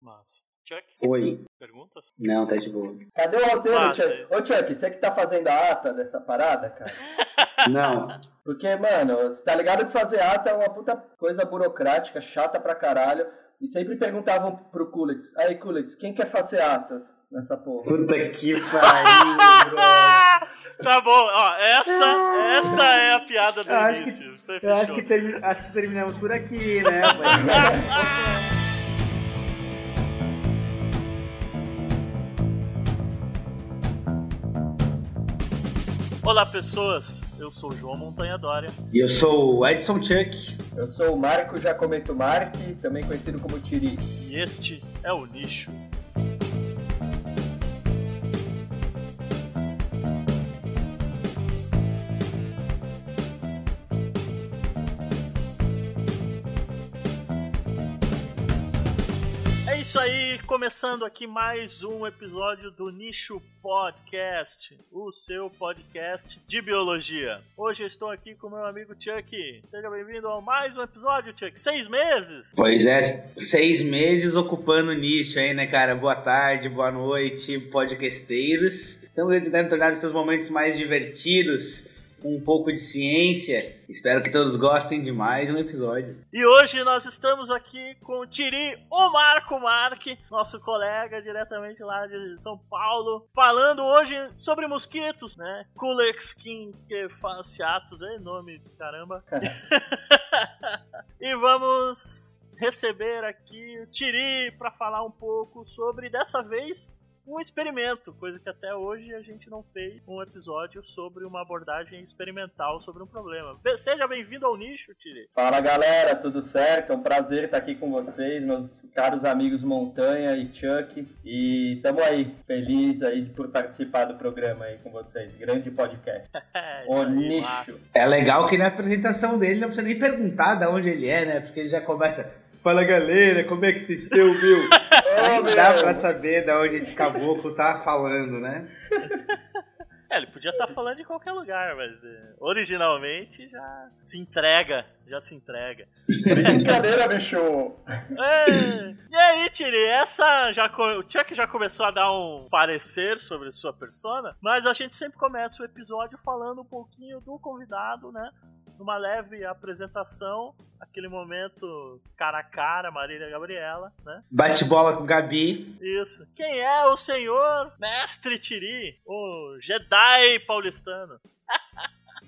Mas. Chuck? Oi. Perguntas? Não, tá de boa. Cadê o roteiro, Massa. Chuck? Ô, Chuck, você que tá fazendo a ata dessa parada, cara? Não. Porque, mano, você tá ligado que fazer ata é uma puta coisa burocrática, chata pra caralho. E sempre perguntavam pro Kulex, aí Kulex, quem quer fazer atas nessa porra? Puta que pariu, tá bom, ó, essa, essa é a piada do Eu acho que- início. Eu acho que, termi- acho que terminamos por aqui, né? Olá, pessoas. Eu sou o João Montanha Dória. E eu sou o Edson Chuck. Eu sou o Marco Jacomento Marque, também conhecido como Tiri. E este é o Nicho. Isso aí, começando aqui mais um episódio do Nicho Podcast, o seu podcast de biologia. Hoje eu estou aqui com meu amigo Chuck. Seja bem-vindo a mais um episódio, Chuck. Seis meses! Pois é, seis meses ocupando o nicho aí, né, cara? Boa tarde, boa noite, podcasteiros. Estamos tentando tornar esses momentos mais divertidos, com um pouco de ciência. Espero que todos gostem de mais um episódio. E hoje nós estamos aqui com o Tiri, o Marco Marque, nosso colega diretamente lá de São Paulo, falando hoje sobre mosquitos, né? Culex King que fasciatus, é nome do caramba. e vamos receber aqui o Tiri para falar um pouco sobre, dessa vez, um experimento, coisa que até hoje a gente não fez um episódio sobre uma abordagem experimental sobre um problema. Seja bem-vindo ao nicho, Tiri. Fala galera, tudo certo? É um prazer estar aqui com vocês, meus caros amigos Montanha e Chuck. E tamo aí, feliz aí por participar do programa aí com vocês. Grande podcast. É, O nicho. massa. É legal que na apresentação dele não precisa nem perguntar de onde ele é, né? Porque ele já começa. Fala galera, como é que vocês estão, meu? Ô, Nem dá pra saber de onde esse caboclo tá falando, né? É, ele podia estar falando de qualquer lugar, mas é, originalmente já se entrega, já se entrega. Brincadeira, bicho! É, e aí, Tiri, essa já o Chuck já começou a dar um parecer sobre sua persona, mas a gente sempre começa o episódio falando um pouquinho do convidado, né? Numa leve apresentação, aquele momento cara a cara, Marília e Gabriela, né? Bate bola com Gabi. Isso. Quem é o senhor Mestre Tiri, o Jedi paulistano?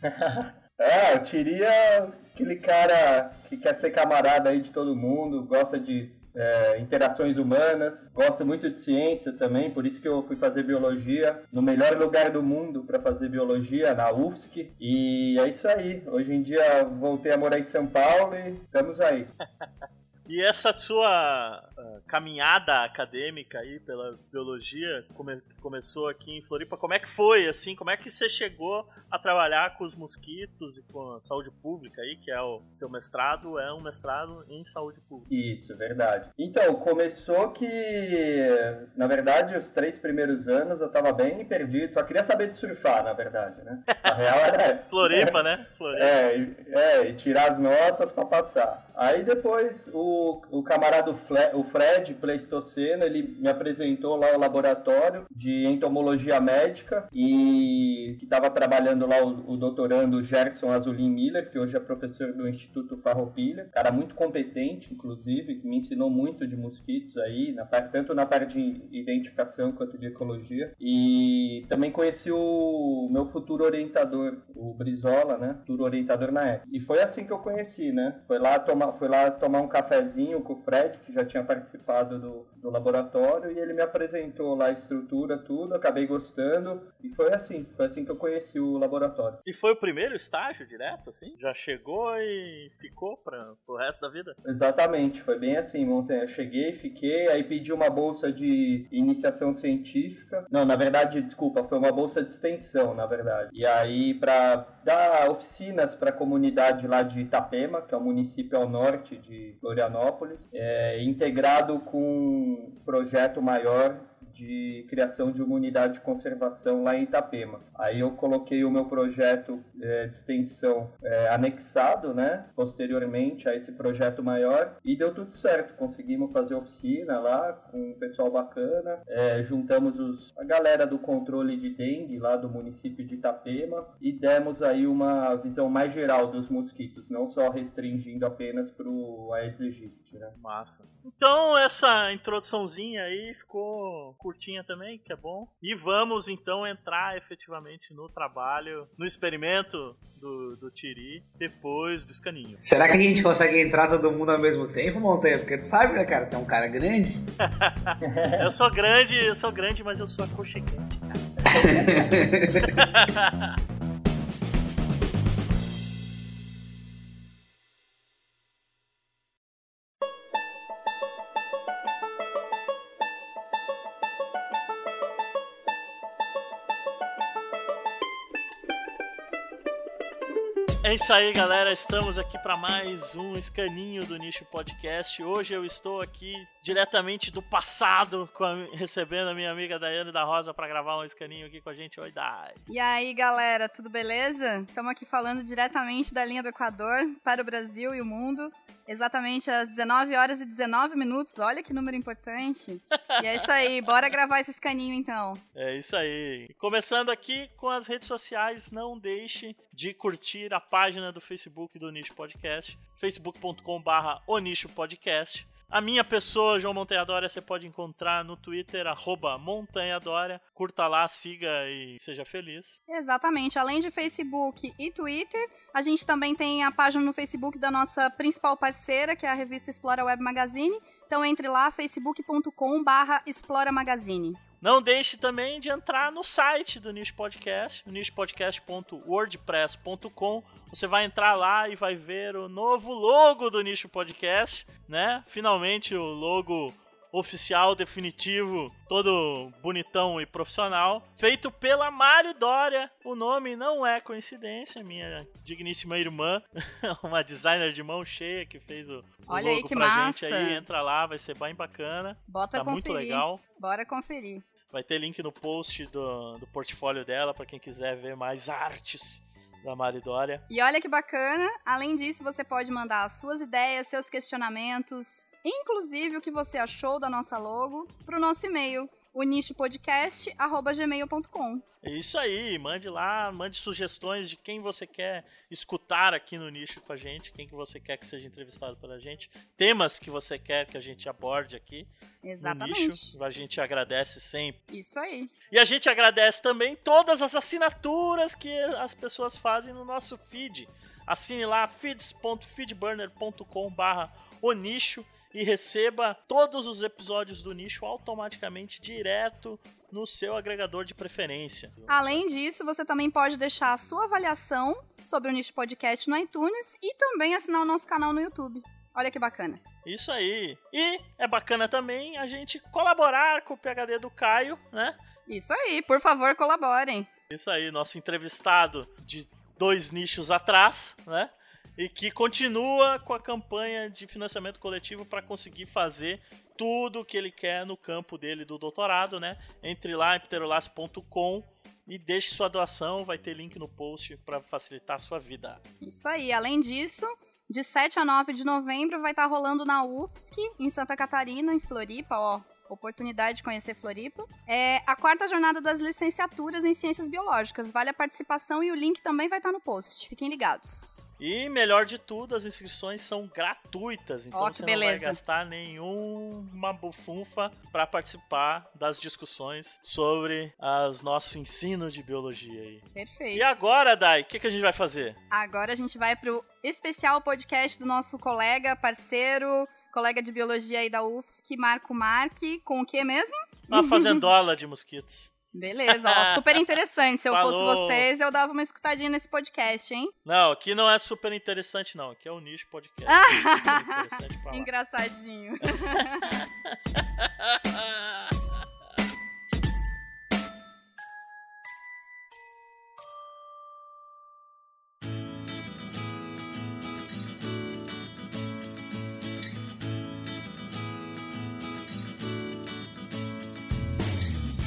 É, eu teria aquele cara que quer ser camarada aí de todo mundo, gosta de é, interações humanas, gosta muito de ciência também, por isso que eu fui fazer biologia no melhor lugar do mundo para fazer biologia, na UFSC. E é isso aí. Hoje em dia voltei a morar em São Paulo e estamos aí. E essa sua ah, caminhada acadêmica aí pela biologia come- começou aqui em Floripa. Como é que foi, assim? Como é que você chegou a trabalhar com os mosquitos e com a saúde pública aí, que é o teu mestrado, é um mestrado em saúde pública. Isso, verdade. Então, começou que, na verdade, os três primeiros anos eu tava bem perdido, só queria saber de surfar, na verdade, né? A real era. Floripa, né? Floripa. É, e- é, e tirar as notas pra passar. Aí depois o, o camarada Fle- o Fred Pleistoceno, ele me apresentou lá o laboratório de entomologia médica e que estava trabalhando lá o, o doutorando Gerson Azulin Miller, que hoje é professor do Instituto Farroupilha, cara muito competente, inclusive, que me ensinou muito de mosquitos aí, na parte, tanto na parte de identificação quanto de ecologia. E também conheci o meu futuro orientador, o Brizola, né? Futuro orientador na época. E foi assim que eu conheci, né? Foi lá tomar, foi lá tomar um cafezinho com o Fred, que já tinha participado do, do laboratório, e ele me apresentou lá a estrutura, tudo, acabei gostando, e foi assim, foi assim que eu conheci o laboratório. E foi o primeiro estágio direto, assim? Já chegou e ficou para pro resto da vida? Exatamente, foi bem assim, Montanha. Eu cheguei, fiquei, aí pedi uma bolsa de iniciação científica. Não, na verdade, desculpa, foi uma bolsa de extensão, na verdade. E aí, para dar oficinas para a comunidade lá de Itapema, que é um município ao norte de Florianópolis, é, integrado com um projeto maior de criação de uma unidade de conservação lá em Itapema. Aí eu coloquei o meu projeto é, de extensão é, anexado, né, posteriormente a esse projeto maior e deu tudo certo. Conseguimos fazer oficina lá com um pessoal bacana, é, juntamos os, a galera do controle de dengue lá do município de Itapema e demos aí uma visão mais geral dos mosquitos, não só restringindo apenas para o Aedes aegypti, né? Massa. Então essa introduçãozinha aí ficou curtinha também, que é bom. E vamos então entrar efetivamente no trabalho, no experimento do, do Tiri depois do escaninho. Será que a gente consegue entrar todo mundo ao mesmo tempo, Montanha? Porque tu sabe, né, cara? Tu é um cara grande. eu sou grande, eu sou grande, mas eu sou aconchegante, cara. É isso aí, galera. Estamos aqui para mais um escaninho do Nicho Podcast. Hoje eu estou aqui diretamente do passado, a, recebendo a minha amiga Daiane da Rosa para gravar um escaninho aqui com a gente. Oi, Dai. E aí, galera, tudo beleza? Estamos aqui falando diretamente da linha do Equador para o Brasil e o mundo. Exatamente às 19 horas e 19 minutos. Olha que número importante. E é isso aí, bora gravar esse escaninho então. É isso aí. Começando aqui com as redes sociais, não deixe de curtir a página do Facebook do Nicho Podcast, facebook.com/barra Podcast. A minha pessoa, João Montanha Dória, você pode encontrar no Twitter, arroba. Curta lá, siga e seja feliz. Exatamente. Além de Facebook e Twitter, a gente também tem a página no Facebook da nossa principal parceira, que é a revista Explora Web Magazine. Então entre lá, facebook.com barra Explora Magazine. Não deixe também de entrar no site do Niche Podcast, nichepodcast.wordpress.com. Você vai entrar lá e vai ver o novo logo do Nicho Podcast, né? Finalmente o logo oficial, definitivo, todo bonitão e profissional, feito pela Mari Dória. O nome não é coincidência, minha digníssima irmã, uma designer de mão cheia que fez o, Olha logo aí que pra massa. gente aí. Entra lá, vai ser bem bacana. Bota tá conferir. muito legal. Bora conferir. Vai ter link no post do, do portfólio dela para quem quiser ver mais artes da Mari Dória. E olha que bacana, além disso, você pode mandar as suas ideias, seus questionamentos, inclusive o que você achou da nossa logo, para o nosso e-mail, o nichopodcast.gmail.com. É isso aí, mande lá, mande sugestões de quem você quer escutar aqui no nicho com a gente, quem que você quer que seja entrevistado pela gente, temas que você quer que a gente aborde aqui Exatamente. no nicho. A gente agradece sempre. Isso aí. E a gente agradece também todas as assinaturas que as pessoas fazem no nosso feed. Assine lá feeds.feedburner.com barra o nicho e receba todos os episódios do nicho automaticamente direto no seu agregador de preferência. Além disso, você também pode deixar a sua avaliação sobre o Nicho Podcast no iTunes e também assinar o nosso canal no YouTube. Olha que bacana. Isso aí. E é bacana também a gente colaborar com o PHD do Caio, né? Isso aí, por favor, colaborem. Isso aí, nosso entrevistado de dois nichos atrás, né? E que continua com a campanha de financiamento coletivo para conseguir fazer tudo o que ele quer no campo dele do doutorado, né? Entre lá em pterolace.com e deixe sua doação, vai ter link no post para facilitar a sua vida. Isso aí, além disso, de 7 a 9 de novembro vai estar rolando na UFSC, em Santa Catarina, em Floripa, ó. Oportunidade de conhecer Floripa. É a quarta jornada das licenciaturas em Ciências Biológicas. Vale a participação e o link também vai estar no post. Fiquem ligados. E melhor de tudo, as inscrições são gratuitas, então que você não beleza. vai gastar nenhuma bufunfa para participar das discussões sobre as nosso ensino de biologia aí. Perfeito. E agora, Dai, o que, que a gente vai fazer? Agora a gente vai pro especial podcast do nosso colega, parceiro, colega de biologia aí da UFSC, Marco Marque, com o que mesmo? Uma fazendola de mosquitos. Beleza, ó, super interessante. Se eu Falou. fosse vocês, eu dava uma escutadinha nesse podcast, hein? Não, aqui não é super interessante, não. Aqui é o nicho podcast. Lá. Engraçadinho.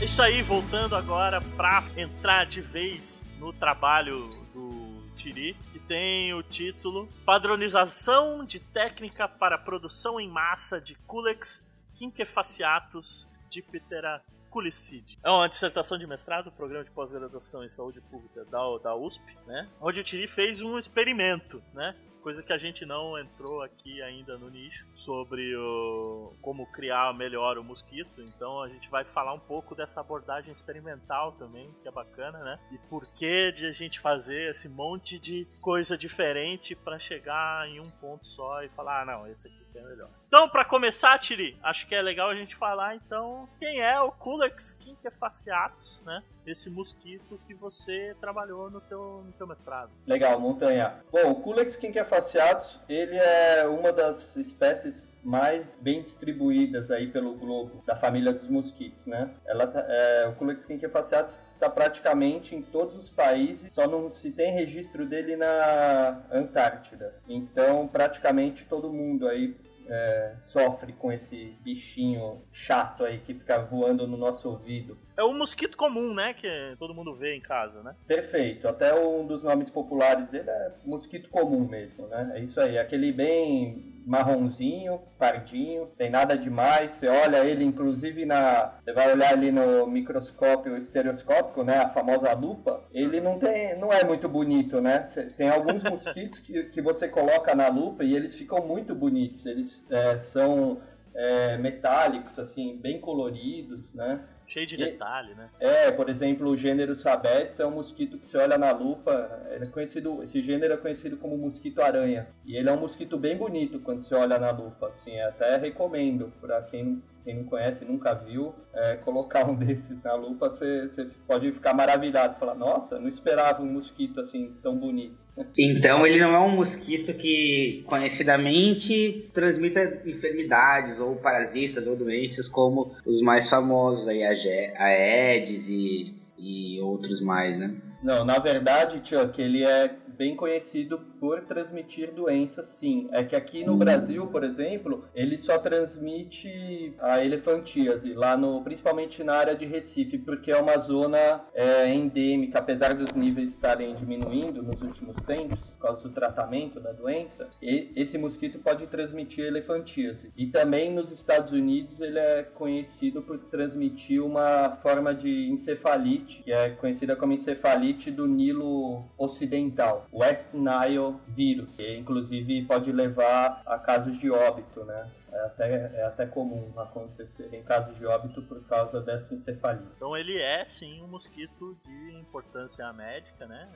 Isso aí, voltando agora para entrar de vez no trabalho do Tiri, que tem o título Padronização de técnica para produção em massa de Culex quinquefaciatus diptera culicide. É uma dissertação de mestrado, programa de pós-graduação em saúde pública da, da USP, né? Onde o Tiri fez um experimento, né? Coisa que a gente não entrou aqui ainda no nicho sobre o, como criar melhor o mosquito. Então a gente vai falar um pouco dessa abordagem experimental também, que é bacana, né? E por que de a gente fazer esse monte de coisa diferente para chegar em um ponto só e falar, ah, não, esse aqui é melhor. Então, para começar, Tiri, acho que é legal a gente falar então quem é o Culex quinquefaciatus, né? Esse mosquito que você trabalhou no teu, no teu mestrado. Legal, Montanha. Bom, o Culex quinquefaciatus, ele é uma das espécies mais bem distribuídas aí pelo globo da família dos mosquitos, né? Ela tá, é, o Culex quinquefaciatus está praticamente em todos os países, só não se tem registro dele na Antártida. Então, praticamente todo mundo aí é, sofre com esse bichinho chato aí que fica voando no nosso ouvido. É o mosquito comum, né? Que todo mundo vê em casa, né? Perfeito. Até um dos nomes populares dele é mosquito comum mesmo, né? É isso aí. Aquele bem marronzinho, pardinho, tem nada demais. Você olha ele, inclusive, na. Você vai olhar ali no microscópio estereoscópico, né? A famosa lupa. Ele não tem. não é muito bonito, né? Tem alguns mosquitos que, que você coloca na lupa e eles ficam muito bonitos. Eles é, são é, metálicos, assim, bem coloridos, né? Cheio de e, detalhe, né? É, por exemplo, o gênero Sabetes é um mosquito que você olha na lupa, ele é conhecido, esse gênero é conhecido como mosquito aranha. E ele é um mosquito bem bonito quando você olha na lupa, assim, até recomendo para quem quem não conhece, nunca viu, é, colocar um desses na lupa, você, pode ficar maravilhado, falar, nossa, não esperava um mosquito assim tão bonito. Então ele não é um mosquito que conhecidamente transmita enfermidades ou parasitas ou doenças como os mais famosos aí, a Aedes e, e outros mais, né? Não, na verdade, Chuck, ele é bem conhecido por transmitir doenças, sim. É que aqui no Brasil, por exemplo, ele só transmite a elefantíase, lá no, principalmente na área de Recife, porque é uma zona é, endêmica, apesar dos níveis estarem diminuindo nos últimos tempos, por causa do tratamento da doença, e esse mosquito pode transmitir elefantíase. E também nos Estados Unidos ele é conhecido por transmitir uma forma de encefalite, que é conhecida como encefalite do Nilo Ocidental. West Nile vírus, que inclusive pode levar a casos de óbito, né? É até, é até comum acontecer em casos de óbito por causa dessa encefalia. Então ele é sim um mosquito de importância médica, né?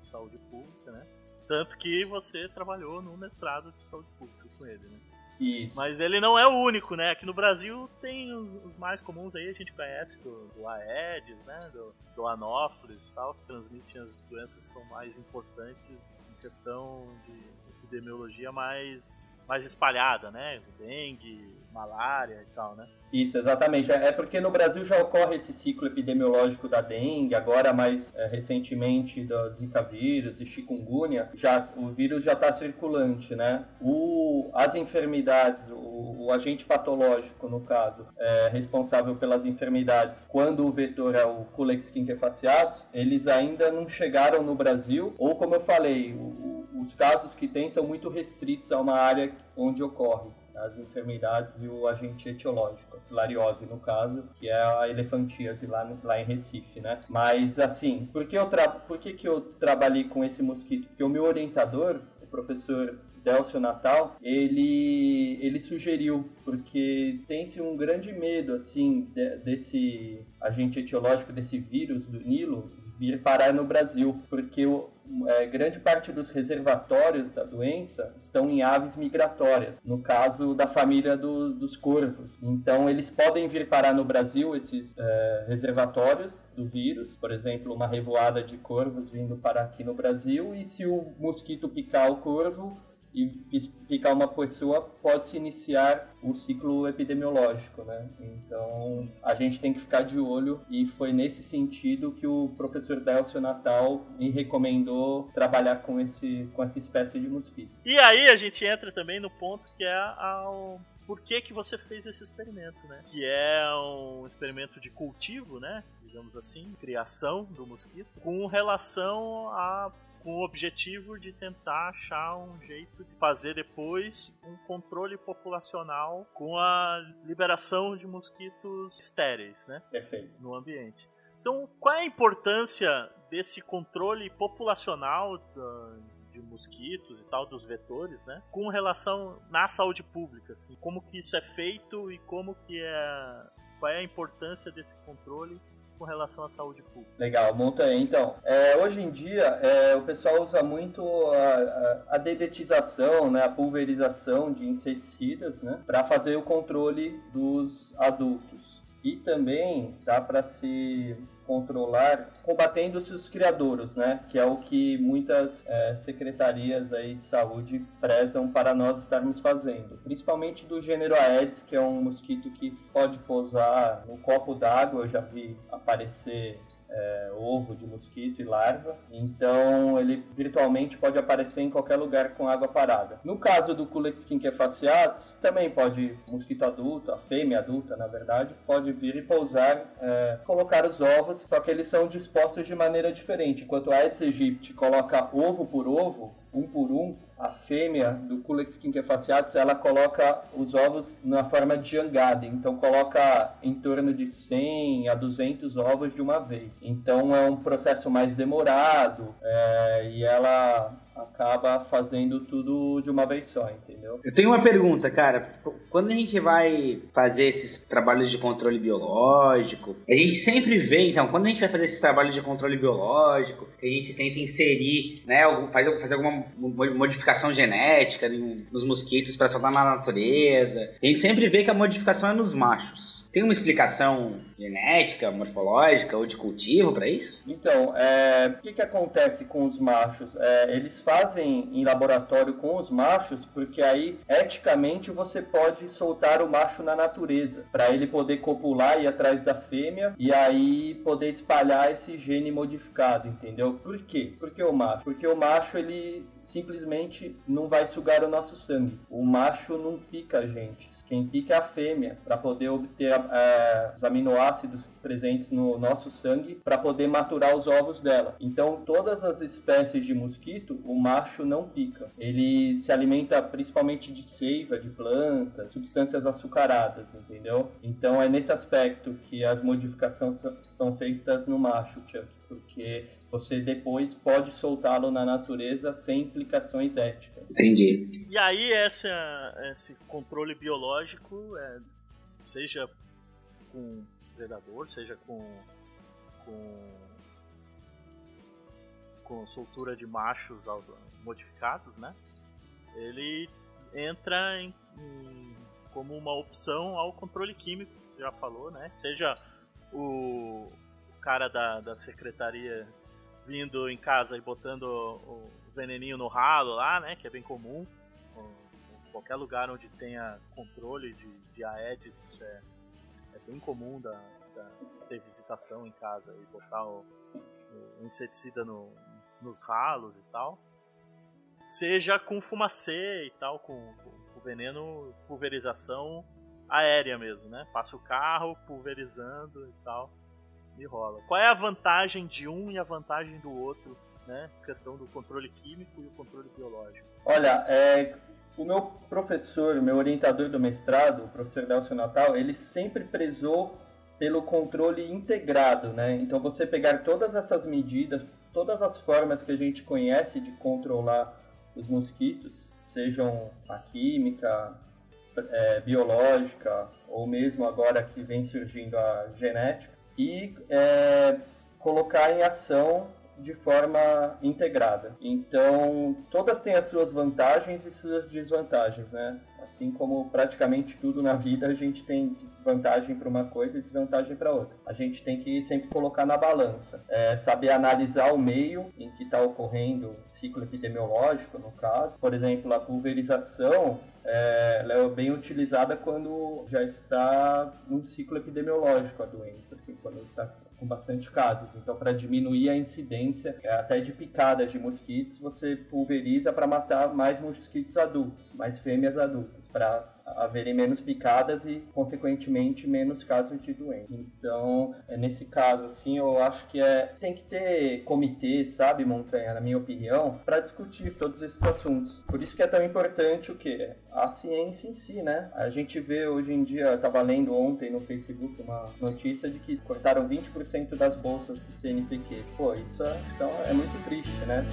De saúde pública, né? Tanto que você trabalhou no mestrado de saúde pública com ele, né? Isso. Mas ele não é o único, né? Aqui no Brasil tem os mais comuns aí, a gente conhece do, do Aedes, né? Do, do Anófeles e tal, que transmitem as doenças que são mais importantes questão de epidemiologia mais, mais espalhada, né? Dengue, malária e tal, né? Isso, exatamente. É, é porque no Brasil já ocorre esse ciclo epidemiológico da dengue, agora mais é, recentemente da Zika vírus e chikungunya, já, o vírus já está circulante, né? O, as enfermidades, o, o, agente patológico, no caso, é, responsável pelas enfermidades, quando o vetor é o Culex quinquefaciatus, eles ainda não chegaram no Brasil, ou como eu falei, o, os casos que tem são muito restritos a uma área onde ocorre as enfermidades e o agente etiológico, a filariose no caso, que é a elefantíase lá, no, lá em Recife, né? Mas assim, por que, eu tra por que, que eu trabalhei com esse mosquito? Porque o meu orientador, o professor Delcio Natal, ele, ele sugeriu, porque tem-se um grande medo, assim, de, desse agente etiológico, desse vírus do Nilo, vir parar no Brasil, porque o, é, grande parte dos reservatórios da doença estão em aves migratórias, no caso da família do, dos corvos. Então, eles podem vir parar no Brasil, esses é, reservatórios do vírus, por exemplo, uma revoada de corvos vindo parar aqui no Brasil, e se o mosquito picar o corvo, e picar uma pessoa pode se iniciar o ciclo epidemiológico, né? Então a gente tem que ficar de olho e foi nesse sentido que o professor Delcio Natal me recomendou trabalhar com esse com essa espécie de mosquito. E aí a gente entra também no ponto que é a, por que que você fez esse experimento, né? Que é um experimento de cultivo, né? Digamos assim, criação do mosquito, com relação a com o objetivo de tentar achar um jeito de fazer depois um controle populacional com a liberação de mosquitos estéreis, né? Perfeito. No ambiente. Então, qual é a importância desse controle populacional da, de mosquitos e tal, dos vetores, né? Com relação na saúde pública, assim, como que isso é feito e como que é... Qual é a importância desse controle com relação à saúde pública. Legal, monta aí. Então, é, hoje em dia, é, o pessoal usa muito a, a, a, dedetização, né, a pulverização de inseticidas, né, para fazer o controle dos adultos. E também dá para se controlar combatendo-se os criadouros, né? Que é o que muitas é, secretarias aí de saúde prezam para nós estarmos fazendo. Principalmente do gênero Aedes, que é um mosquito que pode pousar no copo d'água. Eu já vi aparecer é, ovo de mosquito e larva, então ele virtualmente pode aparecer em qualquer lugar com água parada. No caso do Culex quinquefaciatus, também pode, mosquito adulto, a fêmea adulta na verdade, pode vir e pousar, é, colocar os ovos, só que eles são dispostos de maneira diferente. Enquanto a Aedes aegypti coloca ovo por ovo, um por um, a fêmea do Culex quinquefaciatus, ela coloca os ovos na forma de jangada, então coloca em torno de 100 a 200 ovos de uma vez. Então é um processo mais demorado é, e ela acaba fazendo tudo de uma vez só, entendeu? Eu tenho uma pergunta, cara. Quando a gente vai fazer esses trabalhos de controle biológico, a gente sempre vê, então, quando a gente vai fazer esses trabalhos de controle biológico, a gente tenta inserir, né, fazer, fazer alguma modificação genética nos mosquitos para soltar na natureza, a gente sempre vê que a modificação é nos machos. Tem uma explicação genética, morfológica ou de cultivo para isso? Então, é, o que, que acontece com os machos? É, eles fazem em laboratório com os machos porque aí, eticamente, você pode soltar o macho na natureza para ele poder copular e atrás da fêmea e aí poder espalhar esse gene modificado, entendeu? Por quê? Por que o macho? Porque o macho, ele simplesmente não vai sugar o nosso sangue. O macho não pica a gente quem pica é a fêmea, para poder obter é, os aminoácidos presentes no nosso sangue, para poder maturar os ovos dela. Então, todas as espécies de mosquito, o macho não pica. Ele se alimenta principalmente de seiva, de plantas, substâncias açucaradas, entendeu? Então, é nesse aspecto que as modificações são feitas no macho, Chuck, porque você depois pode soltá-lo na natureza sem implicações éticas. Entendi. E aí essa, esse controle biológico, é, seja com predador, seja com, com com soltura de machos modificados, né? Ele entra em, em, como uma opção ao controle químico, você já falou, né? Seja o, o cara da, da secretaria vindo em casa e botando o veneninho no ralo lá, né? Que é bem comum. Em qualquer lugar onde tenha controle de, de Aedes é, é bem comum da, da, ter visitação em casa e botar o, o inseticida no, nos ralos e tal. Seja com fumacê e tal, com, com, veneno, pulverização aérea mesmo, né? Passa o carro pulverizando e tal e rola. Qual é a vantagem de um e a vantagem do outro, né? Questão do controle químico e o controle biológico. Olha, é, o meu professor, meu orientador do mestrado, o professor Nelson Natal, ele sempre prezou pelo controle integrado, né? Então você pegar todas essas medidas, todas as formas que a gente conhece de controlar os mosquitos, sejam a química, é, biológica ou mesmo agora que vem surgindo a genética, e é, colocar em ação de forma integrada. Então, todas têm as suas vantagens e suas desvantagens, né? Assim como praticamente tudo na vida, a gente tem vantagem para uma coisa e desvantagem para outra. A gente tem que sempre colocar na balança, é, saber analisar o meio em que está ocorrendo o ciclo epidemiológico, no caso. Por exemplo, a pulverização é, ela é bem utilizada quando já está num ciclo epidemiológico a doença, assim, quando está com bastante casos. Então, para diminuir a incidência é, até de picadas de mosquitos, você pulveriza para matar mais mosquitos adultos, mais fêmeas adultas, para haverem menos picadas e, consequentemente, menos casos de doença. Então, é nesse caso, assim, eu acho que é tem que ter comitê, sabe, Montanha, na minha opinião, para discutir todos esses assuntos. Por isso que é tão importante o que a ciência em si, né? A gente vê hoje em dia, estava lendo ontem no Facebook uma notícia de que cortaram 20% das bolsas do CNPq. Pô, isso é, então é muito triste, né?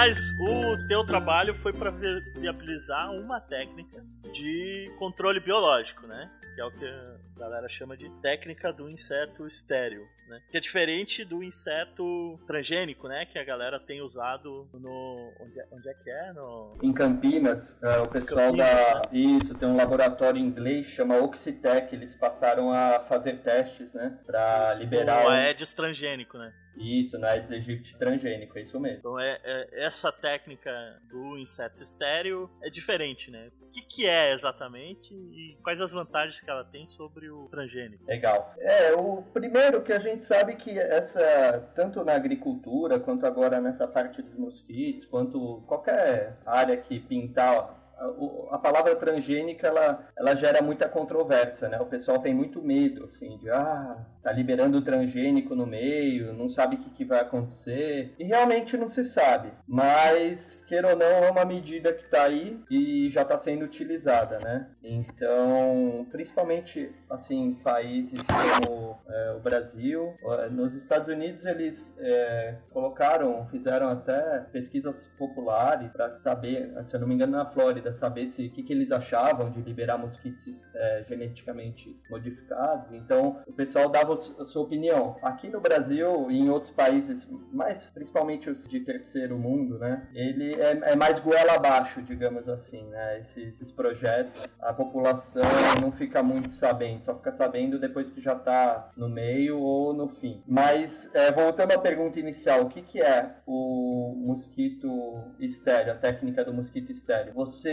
Mas o teu trabalho foi para viabilizar uma técnica de controle biológico, né? Que é o que galera chama de técnica do inseto estéreo, né? Que é diferente do inseto transgênico, né? Que a galera tem usado no... Onde é, onde é que é? No... Em Campinas, uh, o pessoal Campinas, da... Né? Isso, tem um laboratório inglês, chama Oxitec, eles passaram a fazer testes, né? Para liberar... O Aedes transgênico, né? Isso, no Aedes aegypti transgênico, é isso mesmo. Então é, é, essa técnica do inseto estéreo é diferente, né? O que, que é exatamente e quais as vantagens que ela tem sobre o transgênico? Legal. É, o primeiro que a gente sabe que essa, tanto na agricultura, quanto agora nessa parte dos mosquitos, quanto qualquer área que pintar a palavra transgênica ela, ela gera muita controvérsia, né? O pessoal tem muito medo, assim, de ah, tá liberando o transgênico no meio, não sabe o que, que vai acontecer. E realmente não se sabe. Mas, queira ou não, é uma medida que está aí e já está sendo utilizada, né? Então, principalmente, assim, países como é, o Brasil, nos Estados Unidos eles é, colocaram, fizeram até pesquisas populares para saber, se eu não me engano, na Flórida, saber se o que, que eles achavam de liberar mosquitos é, geneticamente modificados. Então, o pessoal dava a sua opinião. Aqui no Brasil e em outros países, mais principalmente os de terceiro mundo, né? Ele é, é mais goela abaixo, digamos assim, né? Esses, esses, projetos, a população não fica muito sabendo, só fica sabendo depois que já está no meio ou no fim. Mas é, voltando à pergunta inicial, o que, que é o mosquito estéreo, a técnica do mosquito estéreo? Você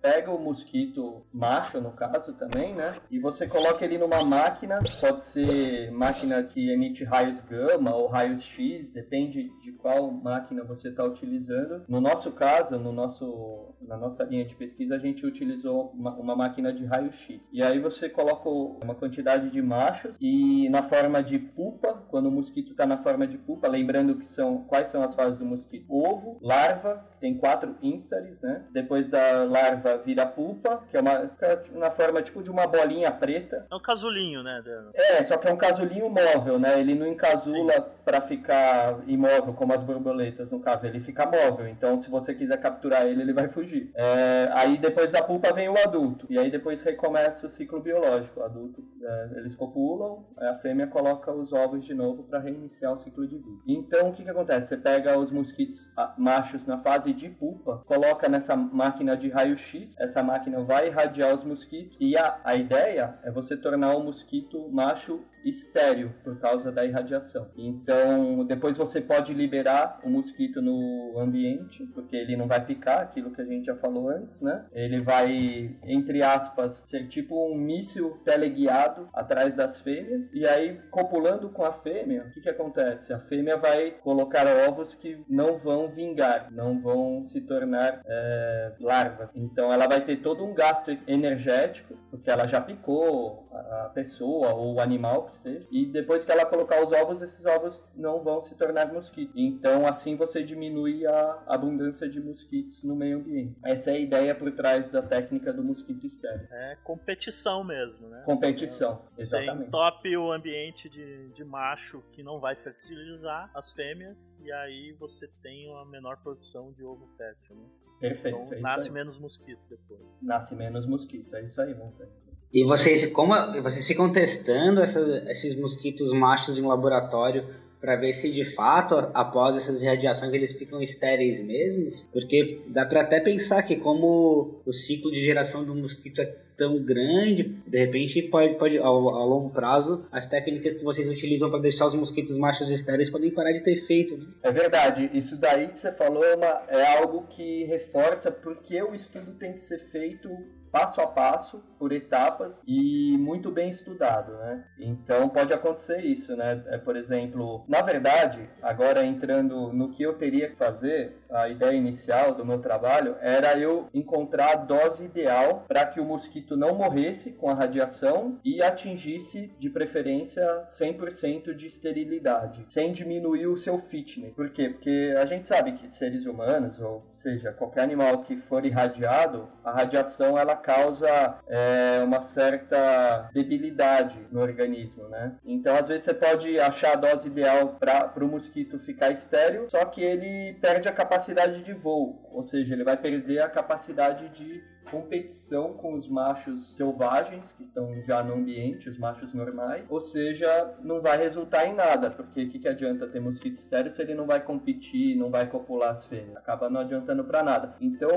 pega o mosquito macho, no caso também, né? E você coloca ele numa máquina, pode ser máquina que emite raios gama ou raios X, depende de qual máquina você está utilizando. No nosso caso, no nosso, na nossa linha de pesquisa, a gente utilizou uma, uma máquina de raio X. E aí você coloca uma quantidade de machos e na forma de pupa, quando o mosquito está na forma de pupa, lembrando que são quais são as fases do mosquito: ovo, larva, tem quatro instares, né? Depois da larva vira pupa, que é uma na forma tipo de uma bolinha preta. É um casulinho, né? É, só que é um casulinho móvel, né? Ele não encasula para ficar imóvel como as borboletas, no caso, ele fica móvel. Então, se você quiser capturar ele, ele vai fugir. É, aí depois da pupa vem o adulto e aí depois recomeça o ciclo biológico. O adulto, é, eles copulam, a fêmea coloca os ovos de novo para reiniciar o ciclo de vida. Então, o que que acontece? Você pega os mosquitos machos na fase de pupa, coloca nessa máquina de raio-x, essa máquina vai irradiar os mosquitos e a, a ideia é você tornar o mosquito macho estéreo por causa da irradiação. Então, depois você pode liberar o mosquito no ambiente, porque ele não vai picar, aquilo que a gente já falou antes, né? Ele vai, entre aspas, ser tipo um míssil teleguiado atrás das fêmeas, e aí, copulando com a fêmea, o que, que acontece? A fêmea vai colocar ovos que não vão vingar, não vão se tornar é, larvas. Então ela vai ter todo um gasto energético, porque ela já picou a pessoa ou o animal que seja, e depois que ela colocar os ovos, esses ovos não vão se tornar mosquitos. Então assim você diminui a abundância de mosquitos no meio ambiente. Essa é a ideia por trás da técnica do mosquito estéreo. É competição mesmo, né? Competição, você, exatamente. Você top o ambiente de, de macho que não vai fertilizar as fêmeas, e aí você tem uma menor produção de ovo fértil, né? Perfeito. Então, é nasce menos mosquito depois. Nasce menos mosquito, é isso aí, Montanha. E vocês, como vocês ficam testando esses mosquitos machos em laboratório para ver se de fato, após essas irradiações, eles ficam estéreis mesmo? Porque dá para até pensar que como o ciclo de geração do mosquito é tão grande, de repente pode, pode ao, ao longo prazo, as técnicas que vocês utilizam para deixar os mosquitos machos estéreis podem parar de ter efeito. Né? É verdade, isso daí que você falou é, uma, é algo que reforça porque o estudo tem que ser feito passo a passo, por etapas e muito bem estudado, né? Então pode acontecer isso, né? É, por exemplo, na verdade, agora entrando no que eu teria que fazer, a ideia inicial do meu trabalho era eu encontrar a dose ideal para que o mosquito não morresse com a radiação e atingisse, de preferência, 100% de esterilidade, sem diminuir o seu fitness. Por quê? Porque a gente sabe que seres humanos, ou seja, qualquer animal que for irradiado, a radiação ela causa é, uma certa debilidade no organismo, né? Então, às vezes você pode achar a dose ideal para o mosquito ficar estéreo, só que ele perde a capacidade de voo, ou seja, ele vai perder a capacidade de competição com os machos selvagens que estão já no ambiente, os machos normais, ou seja, não vai resultar em nada, porque o que, que adianta ter mosquito estéreo se ele não vai competir, não vai copular as fêmeas? Acaba não adiantando para nada. Então,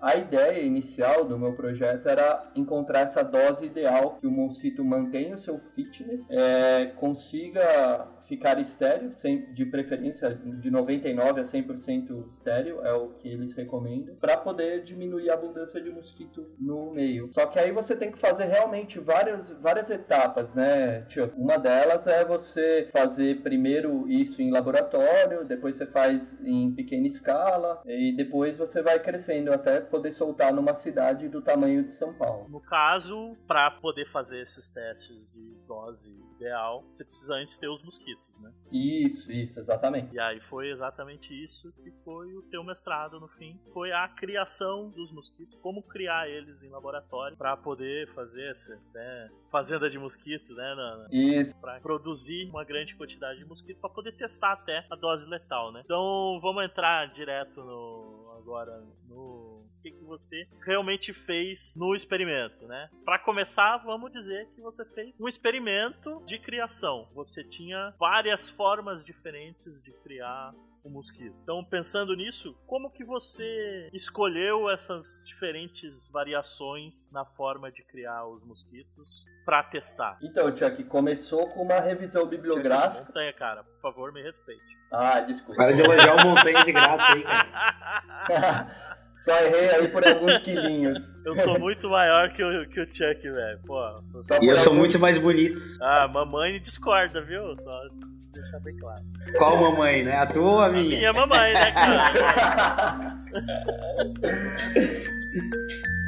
a ideia inicial do meu projeto era encontrar essa dose ideal que o mosquito mantenha o seu fitness, é, consiga ficar estéreo, de preferência de 99 a 100% estéreo, é o que eles recomendam, para poder diminuir a abundância de mosquito no meio. Só que aí você tem que fazer realmente várias, várias etapas, né, tio? Uma delas é você fazer primeiro isso em laboratório, depois você faz em pequena escala, e depois você vai crescendo até poder soltar numa cidade do tamanho de São Paulo. No caso, para poder fazer esses testes de dose ideal, você precisa antes ter os mosquitos né? Isso, isso, exatamente. E aí foi exatamente isso que foi o teu mestrado no fim, foi a criação dos mosquitos, como criar eles em laboratório para poder fazer essa né, fazenda de mosquitos, né? Na, isso. Para produzir uma grande quantidade de mosquitos para poder testar até a dose letal, né? Então vamos entrar direto no agora no que, que você realmente fez no experimento, né? Para começar, vamos dizer que você fez um experimento de criação. Você tinha várias formas diferentes de criar o mosquito. Então, pensando nisso, como que você escolheu essas diferentes variações na forma de criar os mosquitos para testar? Então, Chuck, começou com uma revisão bibliográfica. Chuck, montanha, cara, por favor, me respeite. Ah, desculpa. Para de elogiar o montanha de graça aí, cara. Só errei aí por alguns quilinhos. Eu sou muito maior que o, que o Chuck, velho. Pô. E eu sou muito mais bonito. Ah, mamãe discorda, viu? Só deixar bem claro. Qual mamãe, né? A tua ou a minha? A minha mamãe, né, cara?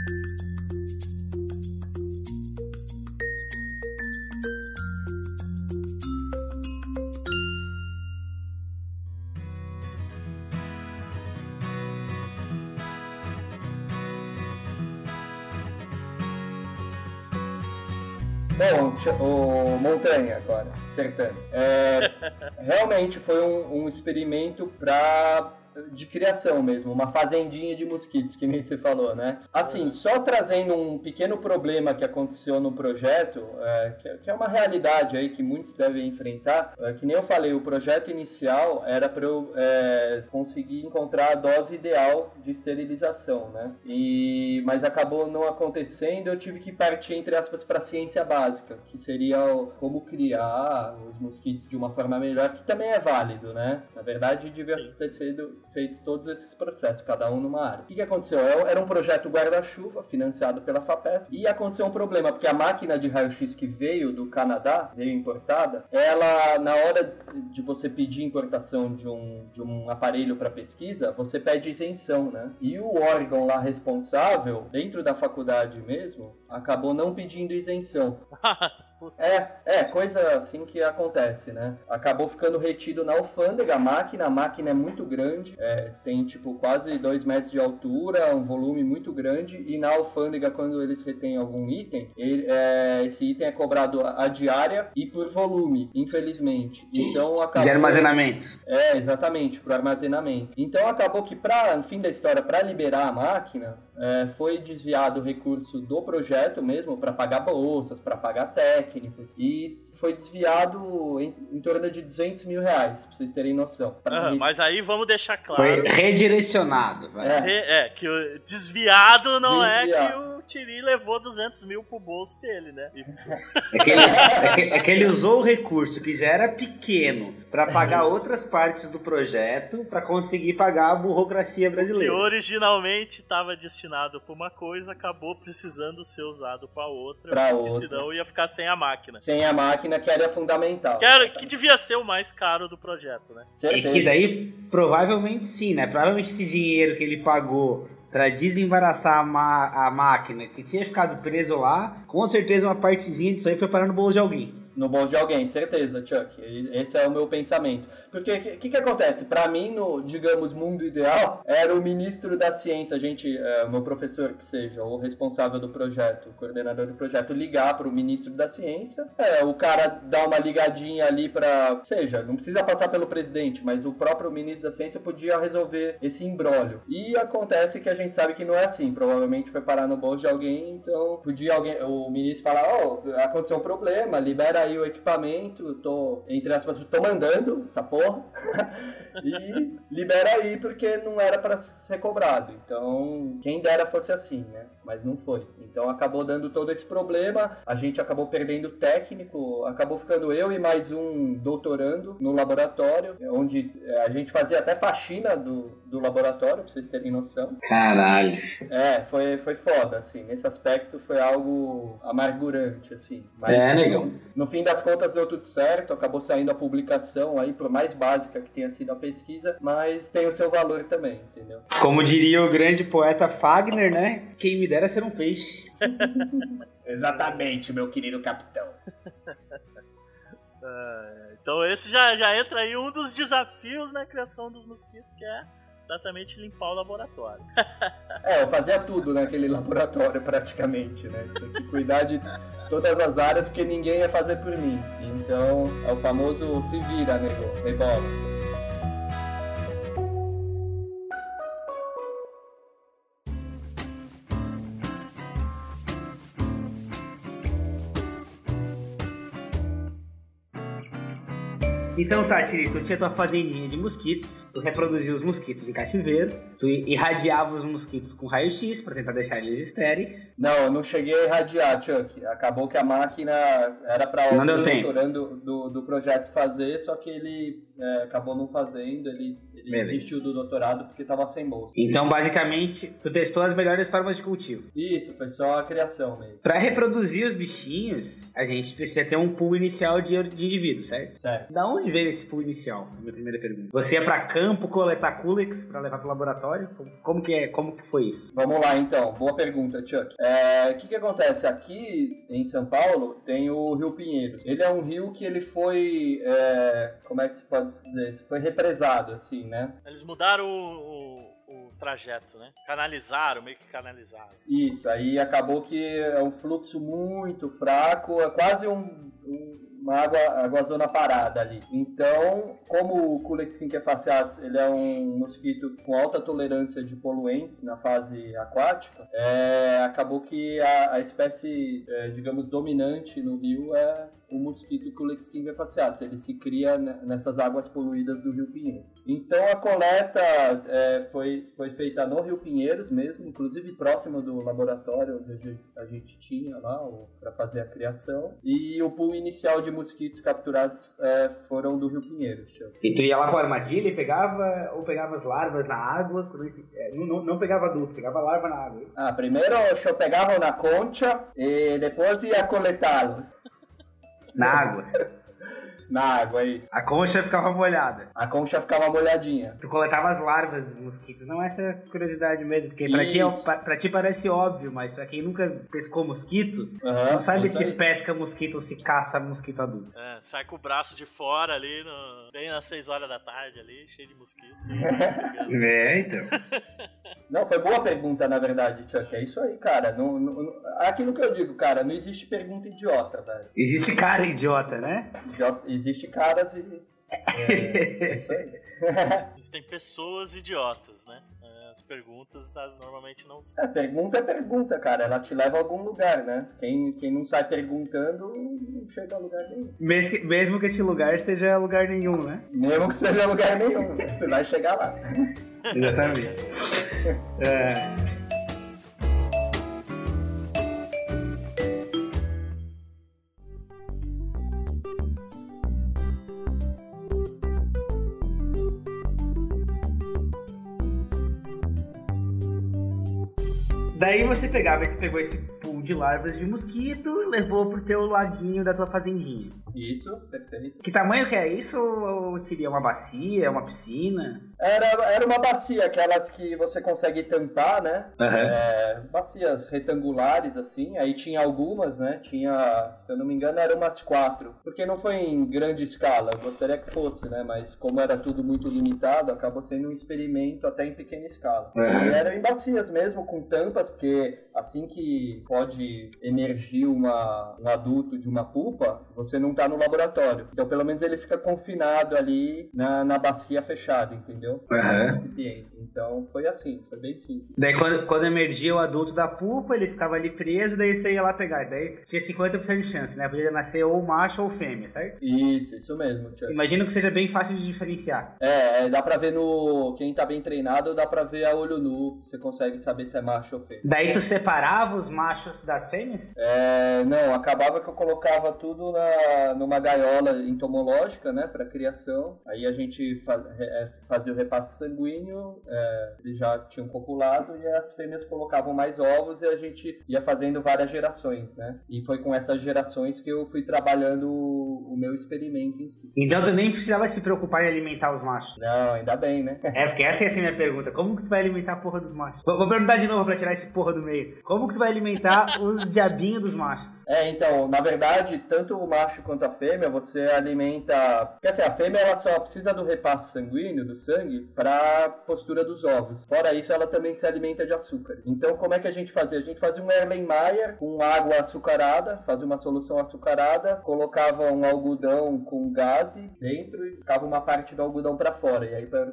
o Montanha agora, acertando. É, realmente foi um, um experimento para de criação mesmo, uma fazendinha de mosquitos, que nem você falou, né? Assim, só trazendo um pequeno problema que aconteceu no projeto, é, que, é uma realidade aí que muitos devem enfrentar, é, que nem eu falei, o projeto inicial era para eu é, conseguir encontrar a dose ideal de esterilização, né? E, mas acabou não acontecendo, eu tive que partir, entre aspas, para a ciência básica, que seria o, como criar os mosquitos de uma forma melhor, que também é válido, né? Na verdade, devia ter sido feito todos esses processos, cada um numa área. O que, que aconteceu? É, era um projeto guarda-chuva, financiado pela FAPESP, e aconteceu um problema, porque a máquina de raio-x que veio do Canadá, veio importada, ela, na hora de você pedir importação de um, de um aparelho para pesquisa, você pede isenção, né? E o órgão lá responsável, dentro da faculdade mesmo, acabou não pedindo isenção. É, é, coisa assim que acontece, né? Acabou ficando retido na alfândega a máquina, a máquina é muito grande, é, tem tipo quase 2 metros de altura, um volume muito grande, e na alfândega, quando eles retêm algum item, ele, é, esse item é cobrado a diária e por volume, infelizmente. Então acabou. De armazenamento. É, exatamente, para armazenamento. Então acabou que, para, no fim da história, para liberar a máquina, é, foi desviado o recurso do projeto mesmo para pagar bolsas, para pagar técnicos e foi desviado em, em, torno de 200 mil reais, pra vocês terem noção. Ah, mas aí vamos deixar claro. Foi redirecionado. É. é, que o desviado não é que o Tiri levou 200 mil pro bolso dele, né? É que, ele, é, que, é que ele usou o recurso que já era pequeno para pagar outras partes do projeto para conseguir pagar a burocracia brasileira. Que originalmente estava destinado para uma coisa, acabou precisando ser usado para outra, pra porque outra. senão ia ficar sem a máquina. Sem a máquina, que era fundamental. Que, era, que devia ser o mais caro do projeto, né? Certeza. E que daí, provavelmente sim, né? Provavelmente esse dinheiro que ele pagou para desembaraçar a, a, máquina que tinha ficado preso lá, com certeza uma partezinha disso aí foi parar no bolso de alguém. No bolso de alguém, certeza, Chuck. Esse é o meu pensamento. Porque o que, que, acontece? Para mim, no, digamos, mundo ideal, era o ministro da ciência, a gente, é, meu professor que seja, o responsável do projeto, o coordenador do projeto, ligar para o ministro da ciência. É, o cara dá uma ligadinha ali para, seja, não precisa passar pelo presidente, mas o próprio ministro da ciência podia resolver esse embrólio. E acontece que a gente sabe que não é assim. Provavelmente foi parar no bolso de alguém, então podia alguém, o ministro falar, ó, oh, aconteceu um problema, libera aí o equipamento, tô, entre aspas, tô mandando essa porra e libera aí porque não era para ser cobrado. Então, quem dera fosse assim, né? Mas não foi. Então acabou dando todo esse problema, a gente acabou perdendo técnico, acabou ficando eu e mais um doutorando no laboratório, onde eh, a gente fazia até faxina do, do laboratório, pra vocês terem noção. Caralho. É, foi, foi foda, assim. Nesse aspecto foi algo amargurante, assim. Mas, é. No, no fim das contas deu tudo certo, acabou saindo a publicação aí, por mais básica que tenha sido a pesquisa, mas tem o seu valor também, entendeu? Como diria o grande poeta Fagner, né? Quem me dera ser um peixe. Exatamente, meu querido capitão. Uh, então esse já, já entra aí um dos desafios na criação dos mosquitos, que é exatamente limpar o laboratório. é, eu fazia tudo naquele laboratório praticamente, né? Tinha que cuidar de todas as áreas porque ninguém ia fazer por mim. Então é o famoso se vira, nego, rebola. Então tá, Tiri, tu tinha tua fazendinha de mosquitos, tu reproduzia os mosquitos em cativeiro, tu irradiava os mosquitos com raio-x pra tentar deixar eles estéreis. Não, eu não cheguei a irradiar, Chuck. Acabou que a máquina era pra o doutorando do, do projeto fazer, só que ele é, acabou não fazendo, ele ele desistiu do doutorado porque estava sem bolsa. Então, basicamente, tu testou as melhores formas de cultivo. Isso, foi só a criação mesmo. Para reproduzir os bichinhos, a gente precisa ter um pool inicial de, de indivíduos, certo? Certo. Da onde veio esse pool inicial? Minha primeira pergunta. Você ia para campo coletar culex para levar para o laboratório? Como que é? Como que foi isso? Vamos lá, então. Boa pergunta, Chuck. É, o é, que que acontece? Aqui em São Paulo tem o Rio Pinheiros. Ele é um rio que ele foi, é, como é que se pode dizer? Foi represado, assim, né? né? Eles mudaram o, o, o, trajeto, né? Canalizaram, meio que canalizaram. Isso, aí acabou que é um fluxo muito fraco, é quase um, um uma água, água zona parada ali. Então, como o Culex quinquefaciatus ele é um mosquito com alta tolerância de poluentes na fase aquática, é, acabou que a, a espécie, é, digamos, dominante no rio é o mosquito Culexquim faciatus. Ele se cria nessas águas poluídas do Rio Pinheiros. Então a coleta é, foi, foi feita no Rio Pinheiros mesmo, inclusive próximo do laboratório onde a gente tinha lá para fazer a criação. E o pool inicial de mosquitos capturados é, foram do Rio Pinheiros. E tu ia lá com a armadilha e pegava ou pegava as larvas na água? É, não, não, não pegava adulto, pegava larva na água. Ah, primeiro eu pegava na concha e depois ia coletá-los. Na água. Na água, é isso. A concha ficava molhada. A concha ficava molhadinha. Tu coletava as larvas dos mosquitos. Não é essa curiosidade mesmo, porque pra ti, é, pra, pra, ti parece óbvio, mas pra quem nunca pescou mosquito, uhum, não sabe se aí. pesca mosquito ou se caça mosquito adulto. É, sai com o braço de fora ali, no, bem às 6 horas da tarde ali, cheio de mosquito. é, então. Não, foi boa pergunta, na verdade, Chuck. É isso aí, cara. Não, não, aquilo que eu digo, cara, não existe pergunta idiota, velho. Existe cara idiota, né? Idiota, existe caras e. É, é isso aí. Existem pessoas idiotas, né? É, As perguntas das, normalmente não É, pergunta é pergunta, cara. Ela te leva a algum lugar, né? Quem, quem não sai perguntando não chega a lugar nenhum. Mesmo que, mesmo que esse lugar seja lugar nenhum, né? Mesmo que seja lugar nenhum, você vai chegar lá. Exatamente. é. Daí você pegava, você pegou esse pool de larvas de mosquito e levou pro teu laguinho da tua fazendinha. Isso, perfeito. Que tamanho que é isso? Ou teria uma bacia, uma piscina? Era, era uma bacia, aquelas que você consegue tampar, né? Uhum. É, bacias retangulares, assim. Aí tinha algumas, né? Tinha, se eu não me engano, eram umas quatro. Porque não foi em grande escala, eu gostaria que fosse, né? Mas como era tudo muito limitado, acabou sendo um experimento até em pequena escala. Uhum. E eram em bacias mesmo, com tampas, porque assim que pode emergir uma, um adulto de uma pupa, você não tá no laboratório. Então, pelo menos ele fica confinado ali na, na bacia fechada, entendeu? Uhum. Então, foi assim, foi bem simples. Daí quando, quando emergia o adulto da pupa, ele ficava ali preso, daí você ia lá pegar. Daí tinha 50% de chance, né? Podia nascer ou macho ou fêmea, certo? Isso, isso mesmo, Chuck. Imagino que seja bem fácil de diferenciar. É, é, dá pra ver no. Quem tá bem treinado, dá pra ver a olho nu. Você consegue saber se é macho ou fêmea. Daí tu separava os machos das fêmeas? É, não, acabava que eu colocava tudo na, numa gaiola entomológica, né, para criação. Aí a gente fa- é, fazia o repasse sanguíneo, é, eles já tinham copulado e as fêmeas colocavam mais ovos e a gente ia fazendo várias gerações, né? E foi com essas gerações que eu fui trabalhando o, o meu experimento em si. Então tu nem precisava se preocupar em alimentar os machos. Não, ainda bem, né? É, porque essa ser a minha pergunta. Como que tu vai alimentar a porra dos machos? Vou, vou perguntar de novo pra tirar esse porra do meio. Como que tu vai alimentar os diabinhos dos machos? É, então, na verdade, tanto o macho quanto a fêmea, você alimenta. Porque assim, a fêmea ela só precisa do repasse sanguíneo, do sangue, para postura dos ovos. Fora isso, ela também se alimenta de açúcar. Então, como é que a gente fazia? A gente fazia um Erlenmeyer com água açucarada, fazia uma solução açucarada, colocava um algodão com gás dentro e ficava uma parte do algodão para fora. E aí, para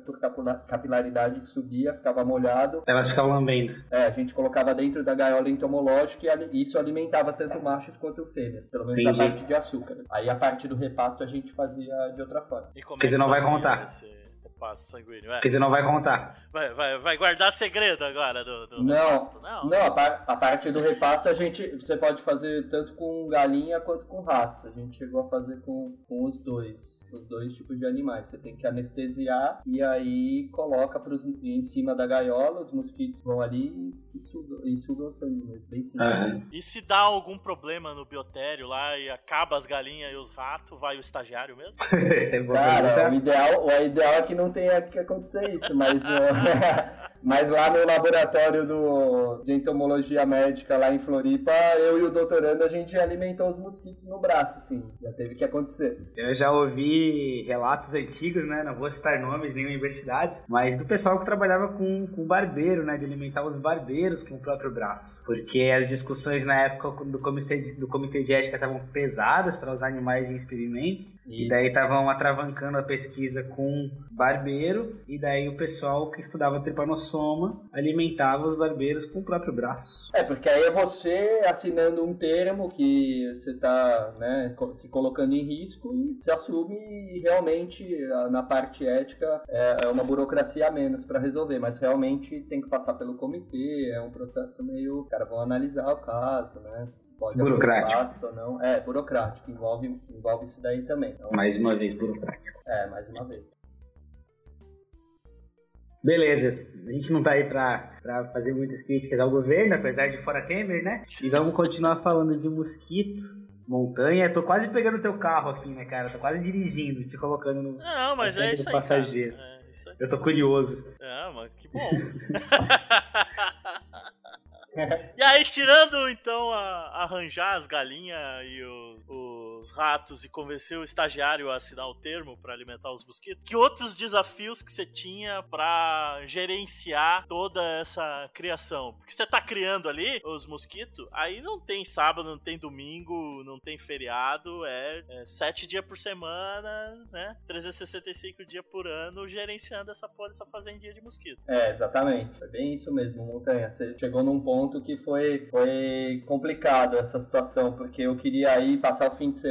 a capilaridade subia, ficava molhado. Elas ficavam lambendo. É, a gente colocava dentro da gaiola entomológica e isso alimentava tanto machos quanto fêmeas, pelo menos Entendi. a parte de açúcar. Aí a parte do repasto a gente fazia de outra forma. E como Quer é dizer, não vai contar. Esse repasso sanguíneo, é. Porque tu não vai contar. Vai, vai, vai guardar segredo agora do, do Não, repasto? Não. não, a, par- a parte do repasto a gente você pode fazer tanto com galinha quanto com ratos. A gente chegou a fazer com, com os dois, os dois tipos de animais. Você tem que anestesiar e aí coloca pros, em cima da gaiola, os mosquitos vão ali e, se sugam, e sugam o sangue mesmo, bem simples. E se dá algum problema no biotério lá e acaba as galinhas e os ratos, vai o estagiário mesmo? É Cara, o pergunta. ideal, o ideal é que não tenha que acontecer isso, mas, mas lá no laboratório do, de entomologia médica lá em Floripa, eu e o doutorando a gente alimentou os mosquitos no braço, sim. Já teve que acontecer. Eu já ouvi relatos antigos, né? Não vou citar nomes nem universidades, mas do pessoal que trabalhava com, com barbeiro, né? De alimentar os barbeiros com o próprio braço. Porque as discussões na época do comitê de, do comitê de ética estavam pesadas para os animais em experimentos. E Isso. daí estavam atravancando a pesquisa com barbeiro. E daí o pessoal que estudava tripanossoma alimentava os barbeiros com o próprio braço. É, porque aí é você assinando um termo que você está né, se colocando em risco e se assume e realmente a- na parte ética é é uma burocracia a menos para resolver, mas realmente tem que passar pelo comitê, é um processo meio. Os caras vão analisar o caso, né? Pode Burocrático. ou não. É, burocrático, envolve, envolve isso daí também. Então, Mais uma vez, burocrático. é, mais uma vez. Beleza, a gente não tá aí pra, pra fazer muitas críticas ao governo, apesar de fora Temer, né? E vamos continuar falando de mosquito, montanha. Tô quase pegando teu carro aqui, né, cara? Tô quase dirigindo, te colocando no. Não, mas é isso aí. passageiro. É isso aí. Eu tô curioso. É, mas que bom. e aí, tirando então a, arranjar as galinhas e os, os ratos e convencer o estagiário a assinar o termo para alimentar os mosquitos? Que outros desafios que você tinha para gerenciar toda essa criação? Porque você tá criando ali os mosquitos, aí não tem sábado, não tem domingo, não tem feriado, é, é sete dias por semana, né? 365 dias por ano gerenciando essa porra, essa fazendinha de mosquito. É, exatamente. Foi bem isso mesmo, Montanha. Você chegou num ponto que foi, foi complicado essa situação, porque eu queria ir passar o fim de semana,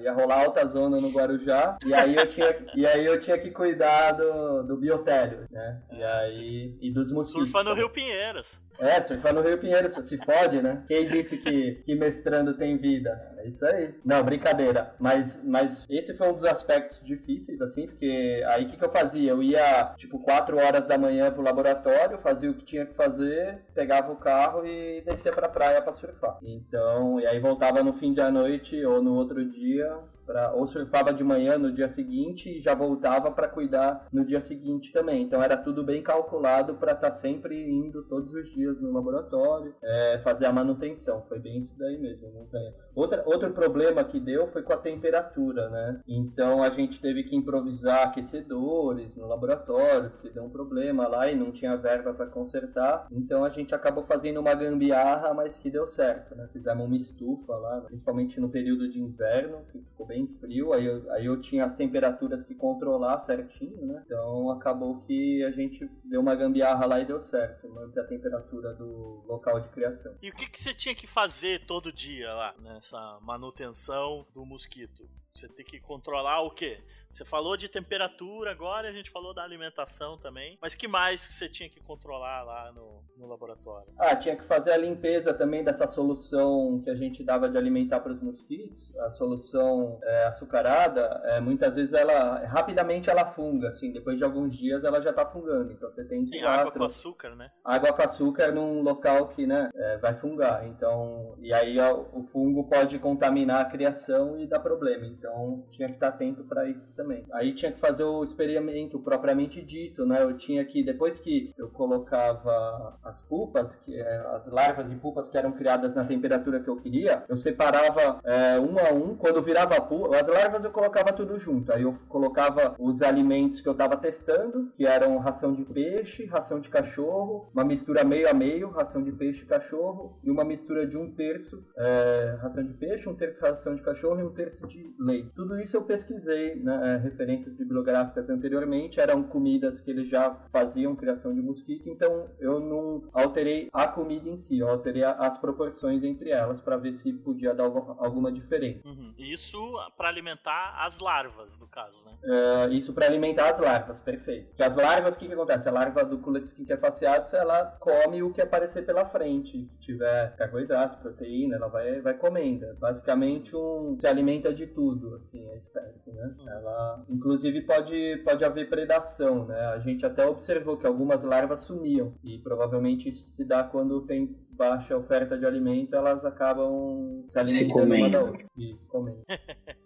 ia rolar alta zona no Guarujá, e aí eu tinha, e aí eu tinha que cuidar do, do biotélio, né? E aí. E dos mosquitos. Surfa no Rio Pinheiros. É, surfar no Rio Pinheiros, se fode, né? Quem disse que, que mestrando tem vida? É isso aí. Não, brincadeira. Mas, mas esse foi um dos aspectos difíceis, assim, porque aí o que, que eu fazia? Eu ia, tipo, 4 horas da manhã pro laboratório, fazia o que tinha que fazer, pegava o carro e descia pra praia pra surfar. Então, e aí voltava no fim da noite ou no outro dia Pra, ou surfava de manhã no dia seguinte e já voltava para cuidar no dia seguinte também. Então era tudo bem calculado para estar tá sempre indo todos os dias no laboratório, é, fazer a manutenção. Foi bem isso daí mesmo. Montanha. Outra, outro problema que deu foi com a temperatura, né? Então a gente teve que improvisar aquecedores no laboratório, porque deu um problema lá e não tinha verba para consertar. Então a gente acabou fazendo uma gambiarra, mas que deu certo, né? Fizemos uma estufa lá, principalmente no período de inverno, que ficou bem bem frio, aí eu, aí eu tinha as temperaturas que controlar certinho, né? Então acabou que a gente deu uma gambiarra lá e deu certo, manter a temperatura do local de criação. E o que, que você tinha que fazer todo dia lá, nessa manutenção do mosquito? Você tem que controlar o quê? Você falou de temperatura agora, a gente falou da alimentação também. Mas que mais que você tinha que controlar lá no, no laboratório? Ah, tinha que fazer a limpeza também dessa solução que a gente dava de alimentar para os mosquitos. A solução é, açucarada, é, muitas vezes ela rapidamente ela funga, assim, depois de alguns dias ela já está fungando. Então você tem que água com açúcar, né? Água com açúcar num local que, né, é, vai fungar. Então, e aí o fungo pode contaminar a criação e dar problema. Então, tinha que estar atento para isso também também. Aí tinha que fazer o experimento propriamente dito, né? Eu tinha que, depois que eu colocava as pupas, que é, as larvas e pupas que eram criadas na temperatura que eu queria, eu separava é, um a um. Quando virava pupa, as larvas eu colocava tudo junto. Aí eu colocava os alimentos que eu estava testando, que eram ração de peixe, ração de cachorro, uma mistura meio a meio, ração de peixe e cachorro, e uma mistura de um terço é, ração de peixe, um terço ração de cachorro e um terço de leite. Tudo isso eu pesquisei, né? referências bibliográficas anteriormente, eram comidas que eles já faziam criação de mosquito, então eu não alterei a comida em si, eu alterei as proporções entre elas para ver se podia dar alguma diferença. Uhum. Isso para alimentar as larvas, no caso, né? Uh, isso para alimentar as larvas, perfeito. Porque as larvas, o que, que acontece? A larva do Culex quinquefaciatus, ela come o que aparecer pela frente. Se tiver carboidrato, proteína, ela vai, vai comendo. É basicamente, um, se alimenta de tudo, assim, a espécie, né? Uhum. Ela inclusive pode, pode haver predação, né? A gente até observou que algumas larvas sumiam e provavelmente isso se dá quando tem baixa oferta de alimento, elas acabam se alimentando se uma da outra. Isso, comendo.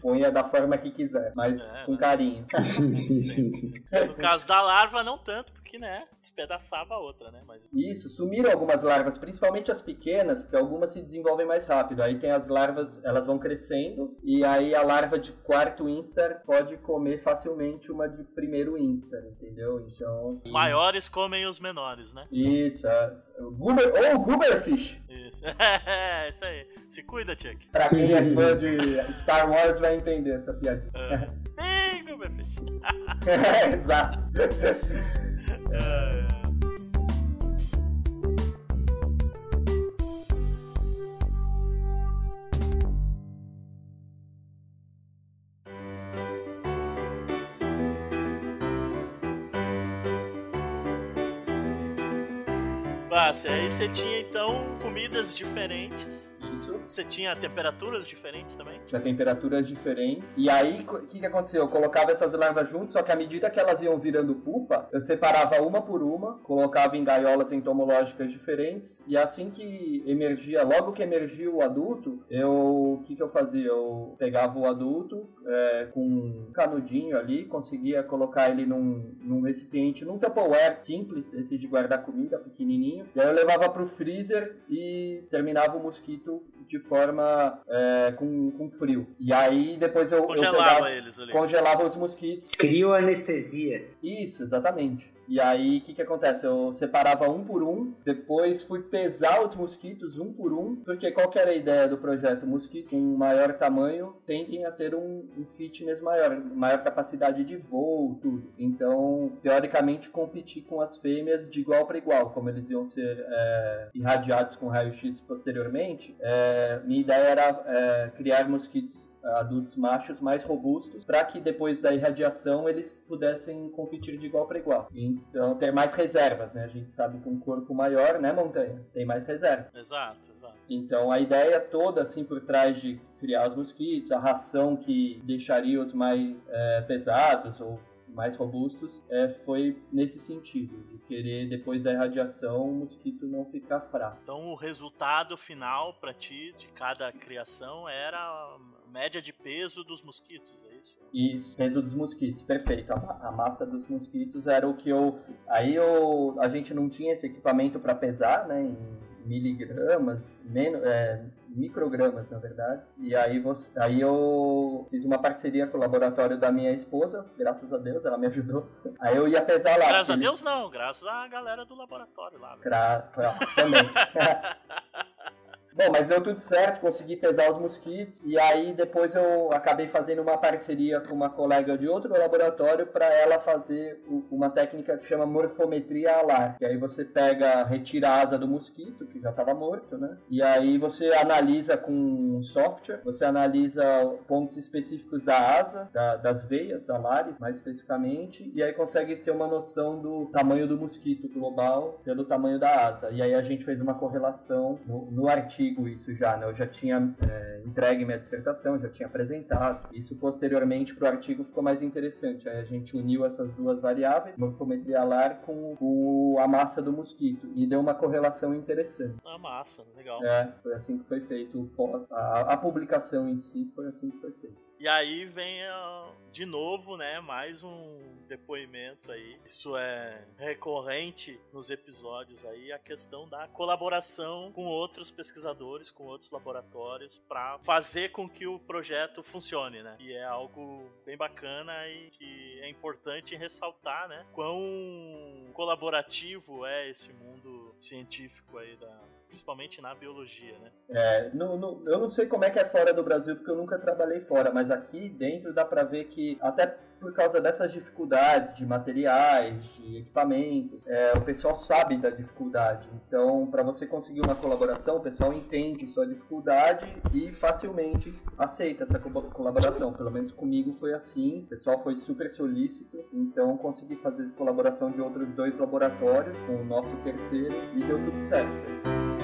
ponha da forma que quiser, mas é, com né? carinho. no caso da larva, não tanto, porque, né, despedaçava a outra, né? Mas... Isso, sumiram algumas larvas, principalmente as pequenas, porque algumas se desenvolvem mais rápido. Aí tem as larvas, elas vão crescendo, e aí a larva de quarto instar pode comer facilmente uma de primeiro instar, entendeu? Então... Os maiores comem os menores, né? Isso, é. Guber, ou Guberfish. Isso. é, isso aí. Se cuida, Chuck. Pra quem é fã de Star Wars, vai entender essa piadinha. Bingo, meu filho. é, exato. É. Você tinha então comidas diferentes você tinha temperaturas diferentes também? Tinha temperaturas diferentes. E aí, o que, que aconteceu? Eu colocava essas larvas juntas, só que à medida que elas iam virando pupa, eu separava uma por uma, colocava em gaiolas entomológicas diferentes. E assim que emergia, logo que emergia o adulto, eu. O que, que eu fazia? Eu pegava o adulto é, com um canudinho ali, conseguia colocar ele num, num recipiente, num Tupperware simples, esse de guardar comida, pequenininho. E aí eu levava pro freezer e terminava o mosquito de forma é, com, com frio. E aí depois eu congelava eu pegava, eles ali. Congelava os mosquitos. Crioanestesia. Isso, exatamente. E aí, o que que acontece? Eu separava um por um, depois fui pesar os mosquitos um por um, porque qual era a ideia do projeto? Mosquito com maior tamanho tendem a ter um, um fitness maior, maior capacidade de voo, tudo. Então, teoricamente, competir com as fêmeas de igual para igual, como eles iam ser é, irradiados com raio-x posteriormente. É, minha ideia era é, criar mosquitos adultos machos mais robustos para que depois da irradiação eles pudessem competir de igual para igual. Então ter mais reservas, né? A gente sabe que um corpo maior, né, montanha, tem mais reserva. Exato, exato. Então a ideia toda assim por trás de criar os mosquitos, a ração que deixaria os mais é, pesados ou mais robustos, é, foi nesse sentido, de querer, depois da irradiação, o mosquito não ficar fraco. Então o resultado final para ti de cada criação era média de peso dos mosquitos, é isso? Isso, peso dos mosquitos, perfeito. A, a, massa dos mosquitos era o que eu. Aí eu, a gente não tinha esse equipamento para pesar, né? Em miligramas, menos, é, microgramas, na verdade. E aí, você, aí eu fiz uma parceria com o laboratório da minha esposa, graças a Deus, ela me ajudou. Aí eu ia pesar lá. Graças a Deus não, graças à galera do laboratório lá. Gra... Também. Bom, mas deu tudo certo, consegui pesar os mosquitos e aí depois eu acabei fazendo uma parceria com uma colega de outro laboratório para ela fazer uma técnica que chama morfometria alar, que aí você pega, retira a asa do mosquito que já estava morto, né? E aí você analisa com um software, você analisa pontos específicos da asa, da, das veias alares, mais especificamente, e aí consegue ter uma noção do tamanho do mosquito global pelo tamanho da asa. E aí a gente fez uma correlação no, no artigo isso já, né? Eu já tinha é, entregue minha dissertação, já tinha apresentado. Isso posteriormente para o artigo ficou mais interessante. Aí a gente uniu essas duas variáveis, morfometria alar com, com a massa do mosquito e deu uma correlação interessante. A massa, legal. É, foi assim que foi feito o pós. A, a publicação em si foi assim que foi feito. E aí vem de novo, né, mais um depoimento aí. Isso é recorrente nos episódios aí, a questão da colaboração com outros pesquisadores, com outros laboratórios para fazer com que o projeto funcione, né? E é algo bem bacana e que é importante ressaltar, né, quão colaborativo é esse mundo científico aí da principalmente na biologia, né? É, no, no, eu não sei como é que é fora do Brasil, porque eu nunca trabalhei fora, mas aqui dentro dá para ver que até por causa dessas dificuldades de materiais, de equipamentos, é, o pessoal sabe da dificuldade. Então, para você conseguir uma colaboração, o pessoal entende sua dificuldade e facilmente aceita essa colaboração. Pelo menos comigo foi assim. O pessoal foi super solícito, então consegui fazer colaboração de outros dois laboratórios com o nosso terceiro e deu tudo certo.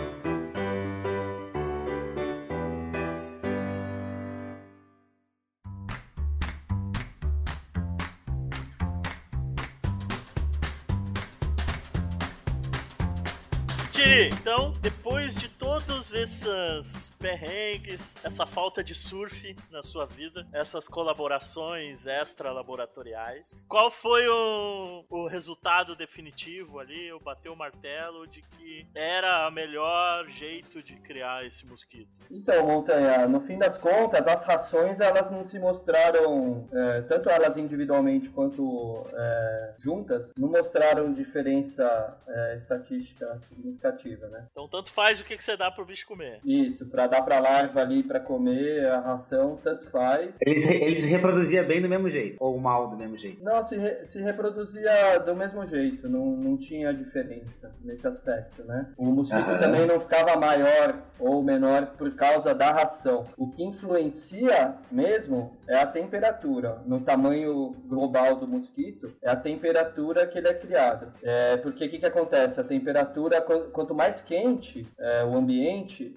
Então, depois de todos esses perrengues, essa falta de surf na sua vida, essas colaborações extra-laboratoriais, qual foi o, o resultado definitivo ali? Eu bateu o martelo de que era o melhor jeito de criar esse mosquito. Então, Montanha, no fim das contas, as rações elas não se mostraram, é, tanto elas individualmente quanto é, juntas, não mostraram diferença é, estatística significativa, né? Então, tanto faz o que, que você dá pro bicho comer. Isso, para dar pra larva ali para comer, a ração, tanto faz. Eles, eles reproduzia bem do mesmo jeito, ou mal do mesmo jeito? Não, se, re, se reproduzia do mesmo jeito, não, não tinha diferença nesse aspecto, né? O mosquito uhum. também não ficava maior ou menor por causa da ração. O que influencia mesmo é a temperatura. No tamanho global do mosquito, é a temperatura que ele é criado. É, porque o que, que acontece? A temperatura, quanto mais quente é, o ambiente,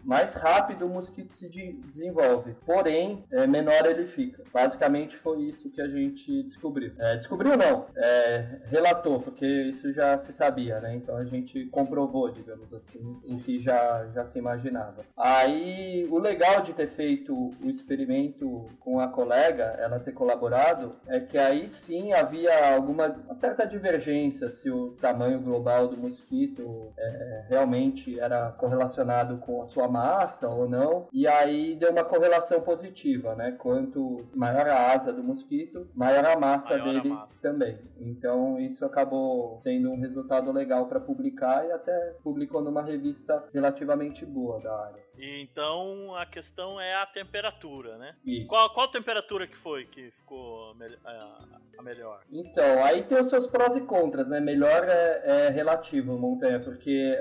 mais rápido o mosquito se de desenvolve. Porém, é, menor ele fica. Basicamente foi isso que a gente descobriu. É, descobriu não, é, relatou, porque isso já se sabia, né? Então a gente comprovou, digamos assim, o que já, já se imaginava. Aí, o legal de ter feito o experimento com a colega, ela ter colaborado, é que aí sim havia alguma certa divergência se o tamanho global do mosquito é, realmente era correlacionado com a sua massa ou não. E aí deu uma correlação positiva, né? Quanto maior a asa do mosquito, maior a massa maior dele a massa. também. Então isso acabou sendo um resultado legal para publicar e até publicou numa revista relativamente boa da área. E então a questão é a temperatura, né? Isso. Qual, qual temperatura que foi que ficou a, melhor? Então, aí tem os seus prós e contras, né? Melhor é, é relativo, Montanha, porque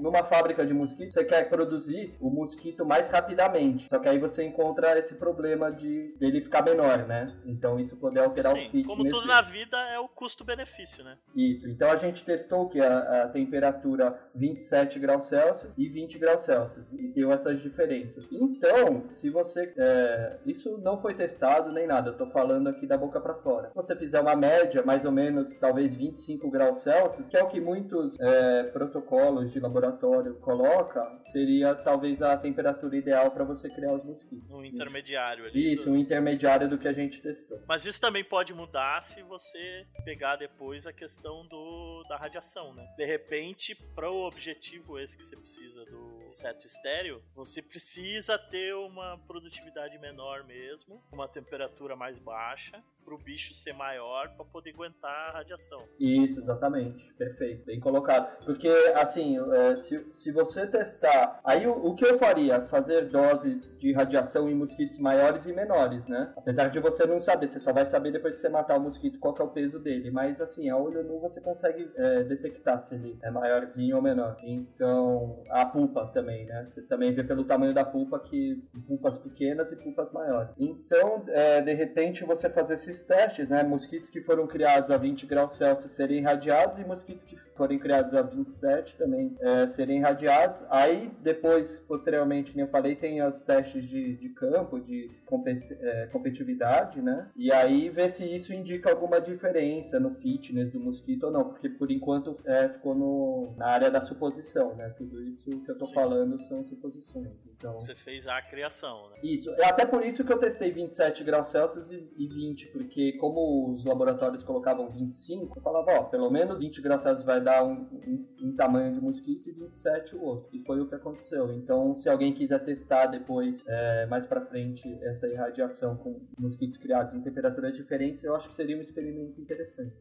numa fábrica de mosquito você quer produzir o mosquito mais rapidamente. Só que aí você encontra esse problema de dele ficar menor, né? Então isso poder alterar Sim, o fit. Como tudo na vida é o custo-benefício, né? Isso. Então a gente testou que a, a temperatura 27 graus Celsius e 20 graus Celsius e deu essas diferenças. Então, se você é, isso não foi testado nem nada, eu tô falando aqui da boca para fora. Se você fizer uma média, mais ou menos, talvez 25 graus Celsius, que é o que muitos é, protocolos de laboratório colocam, seria talvez a temperatura ideal para você criar os mosquitos. Um intermediário ali. Isso, do... um intermediário do que a gente testou. Mas isso também pode mudar se você pegar depois a questão do, da radiação, né? De repente, para o objetivo esse que você precisa do inseto estéreo, você precisa ter uma produtividade menor mesmo, uma temperatura mais baixa, para o bicho ser maior para poder aguentar a radiação. Isso, exatamente. Perfeito, bem colocado. Porque, assim, é, se, se você testar. Aí o, o, que eu faria? Fazer doses de radiação em mosquitos maiores e menores, né? Apesar de você não saber, você só vai saber depois que você matar o mosquito qual é o peso dele. Mas, assim, a olho nu você consegue é, detectar se ele é maiorzinho ou menor. Então, a pulpa também, né? Você também vê pelo tamanho da pulpa que pulpas pequenas e pulpas maiores. Então, é, de repente, você fazer esses testes, né? Mosquitos que foram criados a 20 graus Celsius serem irradiados e mosquitos que forem criados a 27 também é, serem irradiados. Aí, depois, posteriormente, como eu falei, tem os testes de, de campo, de compet, é, competitividade, né? E aí ver se isso indica alguma diferença no fitness do mosquito ou não, porque por enquanto é, ficou no, na área da suposição, né? Tudo isso que eu tô Sim. falando são suposições. Então... Você fez a criação, né? Isso. É até por isso que eu testei 27 graus Celsius e, e 20, porque como os laboratórios colocavam 25, eu falava, ó, pelo menos 20 graus Celsius vai dar um, um, um, tamanho de mosquito e 27 o outro. E foi o que aconteceu. Então, se alguém quiser testar depois, é, mais para frente, essa irradiação com mosquitos criados em temperaturas diferentes, eu acho que seria um experimento interessante.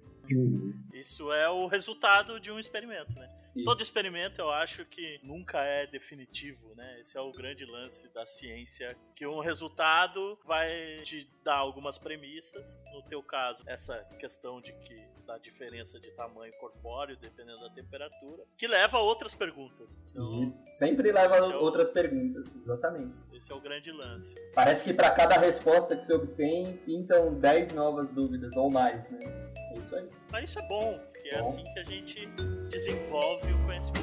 Isso é o resultado de um experimento, né? Todo experimento eu acho que nunca é definitivo, né? Esse é o grande lance da ciência, que um resultado vai te dar algumas premissas. No teu caso, essa questão de que da diferença de tamanho corpóreo dependendo da temperatura, que leva a outras perguntas. Então, Sempre leva a é outras perguntas, exatamente. Esse é o grande lance. Parece que para cada resposta que você obtém, pintam 10 novas dúvidas ou mais, né? É isso aí. Mas isso é bom, porque é assim que a gente desenvolve o conhecimento.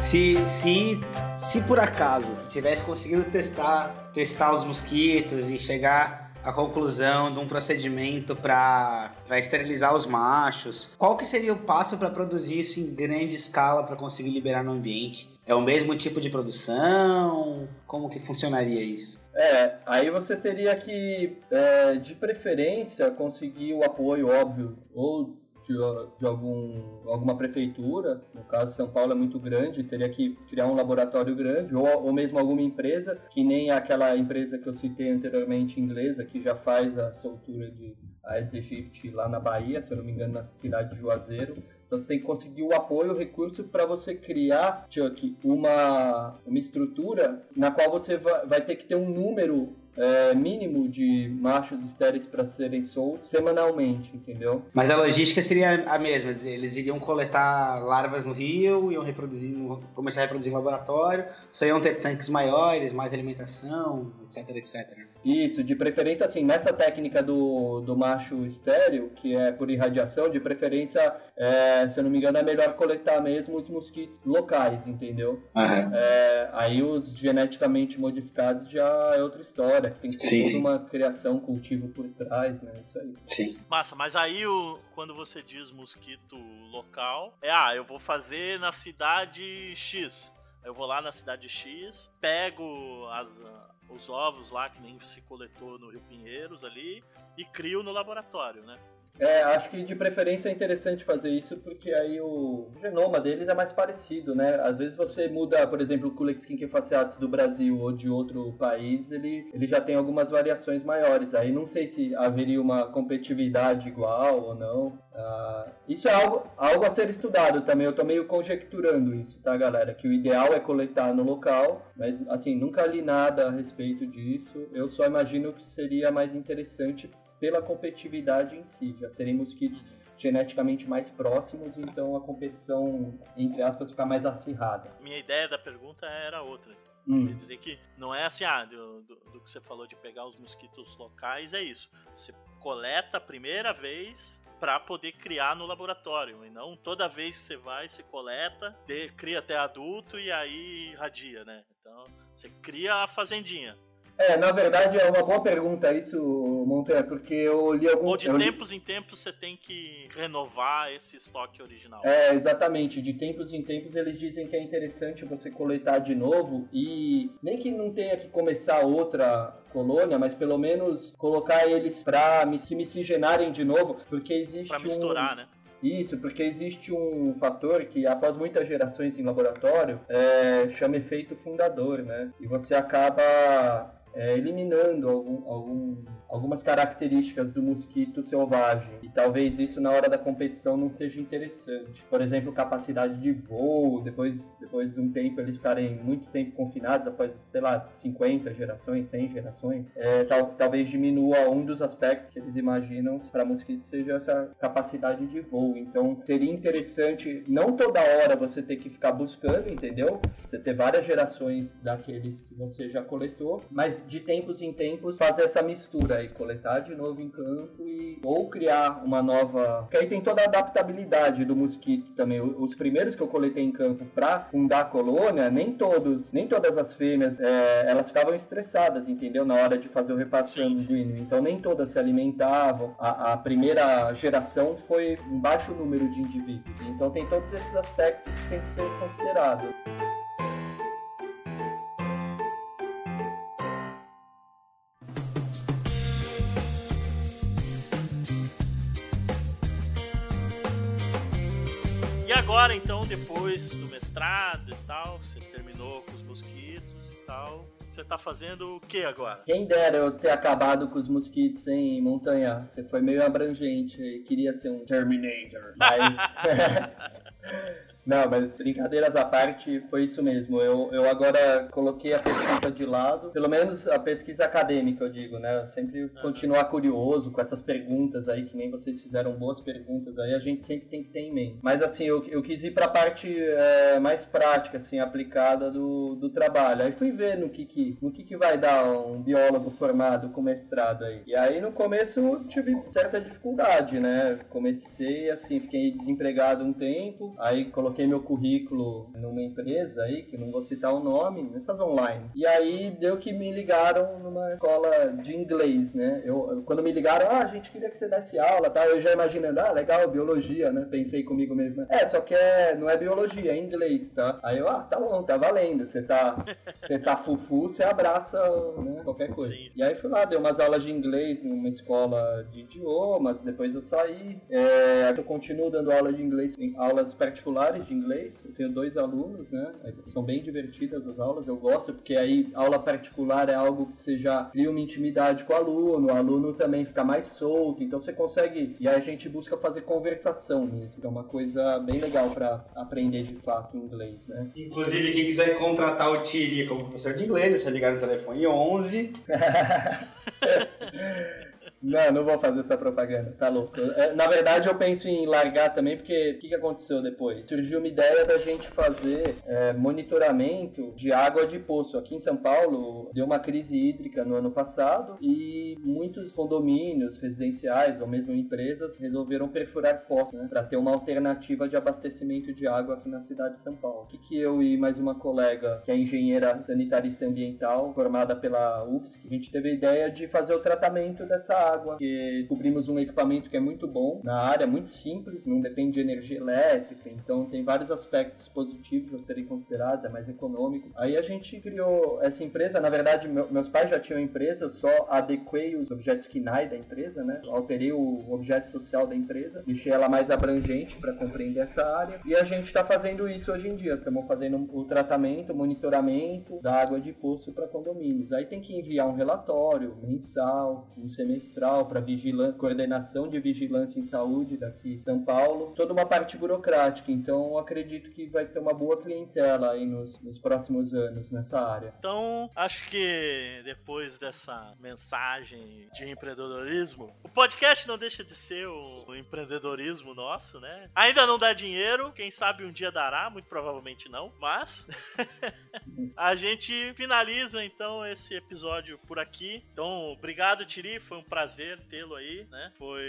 Se, se, se por acaso tu tivesse conseguido testar, testar os mosquitos e chegar a conclusão de um procedimento para esterilizar os machos. Qual que seria o passo para produzir isso em grande escala para conseguir liberar no ambiente? É o mesmo tipo de produção? Como que funcionaria isso? É, aí você teria que, é, de preferência, conseguir o apoio, óbvio, ou de, de algum, alguma prefeitura, no caso São Paulo é muito grande, teria que criar um laboratório grande, ou, ou mesmo alguma empresa, que nem aquela empresa que eu citei anteriormente, inglesa, que já faz a soltura de Aedes aegypti lá na Bahia, se eu não me engano, na cidade de Juazeiro. Então você tem que conseguir o apoio, o recurso para você criar, Chuck, uma, uma estrutura na qual você vai, vai ter que ter um número é, mínimo de machos estéreis para serem soltos semanalmente, entendeu? Mas a logística seria a mesma, eles iriam coletar larvas no rio, iam reproduzir, começar a reproduzir no laboratório, só iam ter tanques maiores, mais alimentação, etc, etc. Isso, de preferência assim, nessa técnica do, do macho estéreo, que é por irradiação, de preferência, é, se eu não me engano, é melhor coletar mesmo os mosquitos locais, entendeu? Uhum. É, aí os geneticamente modificados já é outra história tem que ter sim, toda sim. uma criação, cultivo por trás, né? Isso aí. Sim. Massa, mas aí o, quando você diz mosquito local, é ah, eu vou fazer na cidade X. Eu vou lá na cidade X, pego as, os ovos lá, que nem se coletou no Rio Pinheiros ali, e crio no laboratório, né? É, acho que de preferência é interessante fazer isso porque aí o genoma deles é mais parecido, né? Às vezes você muda, por exemplo, o Culex quinquefaciatus do Brasil ou de outro país, ele, ele já tem algumas variações maiores. Aí não sei se haveria uma competitividade igual ou não. Ah, isso é algo, algo a ser estudado também. Eu tô meio conjecturando isso, tá, galera? Que o ideal é coletar no local, mas assim, nunca li nada a respeito disso. Eu só imagino que seria mais interessante pela competitividade em si, já serem mosquitos geneticamente mais próximos, então a competição, entre aspas, fica mais acirrada. Minha ideia da pergunta era outra. Hum. Quer dizer que não é assim, ah, do, do, do, que você falou de pegar os mosquitos locais, é isso. Você coleta a primeira vez para poder criar no laboratório, e não toda vez que você vai, você coleta, de, cria até adulto e aí irradia, né? Então, você cria a fazendinha. É, na verdade é uma boa pergunta isso, Montanha, porque eu li algum... Ou de li- tempos em tempos você tem que renovar esse estoque original. É, exatamente. De tempos em tempos eles dizem que é interessante você coletar de novo e nem que não tenha que começar outra colônia, mas pelo menos colocar eles pra se miscigenarem de novo, porque existe Pra um... misturar, né? Isso, porque existe um fator que, após muitas gerações em laboratório, é, chama efeito fundador, né? E você acaba é, eliminando algum- algum- algumas características do mosquito selvagem. E talvez isso na hora da competição não seja interessante. Por exemplo, capacidade de voo, depois, depois de um tempo eles ficarem muito tempo confinados, após, sei lá, 50 gerações, 100 gerações, é, tal- talvez diminua um dos aspectos que eles imaginam para mosquito seja essa capacidade de voo. Então seria interessante, não toda hora você ter que ficar buscando, entendeu? Você ter várias gerações daqueles que você já coletou, mas de tempos em tempos fazer essa mistura aí, coletar de novo em campo e ou criar uma nova. Porque aí tem toda a adaptabilidade do mosquito também. Os primeiros que eu coletei em campo para fundar a colônia, nem todos, nem todas as fêmeas, é, elas ficavam estressadas, entendeu? Na hora de fazer o repasse Sim, sim. sanguíneo. Então nem todas se alimentavam. A, a primeira geração foi um baixo número de indivíduos. Então tem todos esses aspectos que tem que ser considerados. Agora, então, depois do mestrado e tal, você terminou com os mosquitos e tal, você tá fazendo o que agora? Quem dera eu ter acabado com os mosquitos em montanha. Você foi meio abrangente. Queria ser um Terminator. Mas. Não, mas brincadeiras à parte, foi isso mesmo. Eu, eu agora coloquei a pesquisa de lado, pelo menos a pesquisa acadêmica, eu digo, né? Eu sempre continuar curioso com essas perguntas aí, que nem vocês fizeram boas perguntas aí, a gente sempre tem que ter em mente. Mas assim, eu, eu quis ir pra parte é, mais prática, assim, aplicada do, do trabalho. Aí fui ver no que que, no que que vai dar um biólogo formado com mestrado aí. E aí no começo eu tive certa dificuldade, né? Comecei assim, fiquei desempregado um tempo, aí coloquei meu currículo numa empresa aí, que não vou citar o nome, nessas online. E aí deu que me ligaram numa escola de inglês, né? Eu, eu- quando me ligaram, ah, a gente queria que você desse aula, tá? Eu já imaginando, ah, legal, biologia, né? Pensei comigo mesmo. É, só que é, não é biologia, é inglês, tá? Aí eu, ah, tá bom, tá valendo. Você tá, você tá fufu, você abraça, né? Qualquer coisa. Sim. E aí fui lá, dei umas aulas de inglês numa escola de idiomas, depois eu saí. É, eu continuo dando aula de inglês, em aulas particulares de inglês. Eu tenho dois alunos, né? São bem divertidas as aulas, eu gosto, porque aí aula particular é algo que você já cria uma intimidade com o aluno, o aluno também fica mais solto, então você consegue. E aí a gente busca fazer conversação mesmo, que é uma coisa bem legal para aprender de fato inglês, né? Inclusive, quem quiser contratar o Tiri como professor de inglês, é só ligar no telefone 11. Não, não vou fazer essa propaganda, tá louco. É, Na verdade, eu penso em largar também, porque o que, que aconteceu depois? Surgiu uma ideia da gente fazer é, monitoramento de água de poço. Aqui em São Paulo, deu uma crise hídrica no ano passado e muitos condomínios residenciais ou mesmo empresas resolveram perfurar poços, né, para ter uma alternativa de abastecimento de água aqui na cidade de São Paulo. O que, que eu e mais uma colega, que é engenheira sanitarista ambiental, formada pela UFSC, a gente teve a ideia de fazer o tratamento dessa água água, descobrimos um equipamento que é muito bom na área, muito simples, não depende de energia elétrica, então tem vários aspectos positivos a serem considerados, é mais econômico. Aí a gente criou essa empresa, na verdade meu, meus pais já tinham empresa, só adequei os objetos KINAI da empresa, né? Alterei o objeto social da empresa, deixei ela mais abrangente para compreender essa área. E a gente está fazendo isso hoje em dia, estamos fazendo o tratamento, o monitoramento da água de poço para condomínios. Aí tem que enviar um relatório mensal, um semestral para coordenação de vigilância em saúde daqui de São Paulo, toda uma parte burocrática. Então acredito que vai ter uma boa clientela aí nos, nos próximos anos nessa área. Então acho que depois dessa mensagem de empreendedorismo, o podcast não deixa de ser o, o empreendedorismo nosso, né? Ainda não dá dinheiro, quem sabe um dia dará, muito provavelmente não, mas a gente finaliza então esse episódio por aqui. Então, obrigado, Tiri, foi um prazer tê-lo aí, né? Foi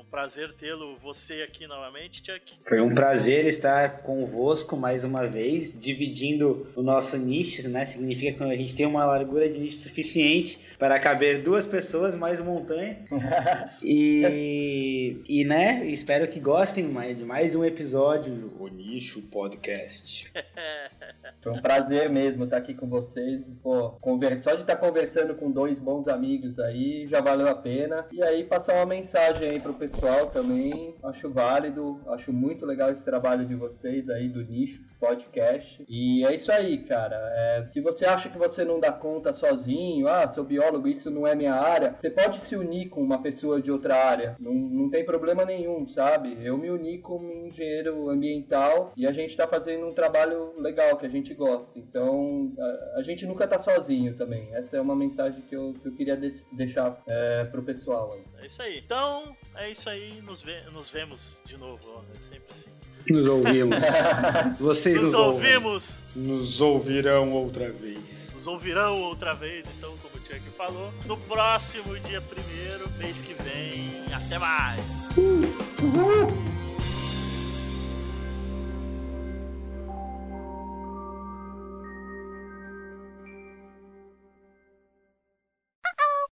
um prazer tê-lo você aqui novamente, Chuck. Foi um prazer estar convosco mais uma vez, dividindo o nosso nicho, né? Significa que a gente tem uma largura de nicho suficiente para caber duas pessoas mais montanha. e, e, né, espero que gostem de mais um episódio do O Nicho Podcast. Foi um prazer mesmo estar aqui com vocês. Pô, conversa, só de estar conversando com dois bons amigos aí já valeu a pena. E aí passar uma mensagem aí pro pessoal também. Acho válido, acho muito legal esse trabalho de vocês aí do Nicho Podcast. E é isso aí, cara. É, se você acha que você não dá conta sozinho, ah, sou biólogo biólogo, isso não é minha área, você pode se unir com uma pessoa de outra área. Não, não tem problema nenhum, sabe? Eu me uni com um engenheiro ambiental e a gente está fazendo um trabalho legal que a gente gosta. Então, a, a, gente nunca tá sozinho também. Essa é uma mensagem que eu, que eu queria de, deixar é, pro pessoal. Aí. É isso aí. Então, é isso aí. Nos, ve nos vemos de novo. Ó. É sempre assim. Nos ouvimos. Vocês nos, nos ouvimos. Nos ouvirão outra vez. Nos ouvirão outra vez, então, como que falou. No próximo dia primeiro, mês que vem. Até mais!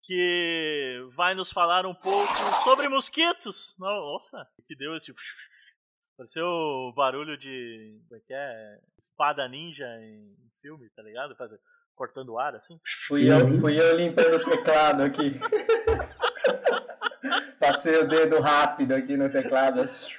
Que vai nos falar um pouco sobre mosquitos. Nossa, que deu esse. Pareceu o barulho de. Como é que é? Espada ninja em filme, tá ligado? Cortando o ar, assim? Fui eu, fui eu limpando o teclado aqui. Passei o dedo rápido aqui no teclado. Você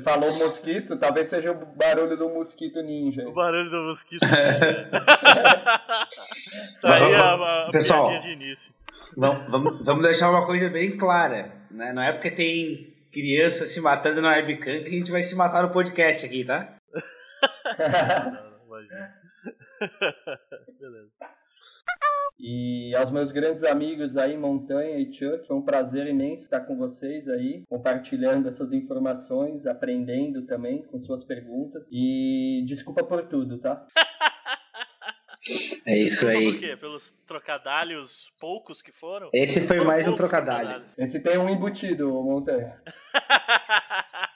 falou mosquito, talvez seja o barulho do mosquito ninja. O barulho do mosquito ninja. tá aí a, a Pessoal, de início. Vamos, vamos, vamos deixar uma coisa bem clara. Né? Não é porque tem criança se matando na webcam que a gente vai se matar no podcast aqui, tá? não, não, imagina. Beleza. E aos meus grandes amigos aí, Montanha e Chuck, foi um prazer imenso estar com vocês aí, compartilhando essas informações, aprendendo também com suas perguntas. E desculpa por tudo, tá? É isso aí. Por quê? Pelos trocadalhos poucos que foram? Esse foi mais um trocadalho. Esse tem um embutido, Montanha.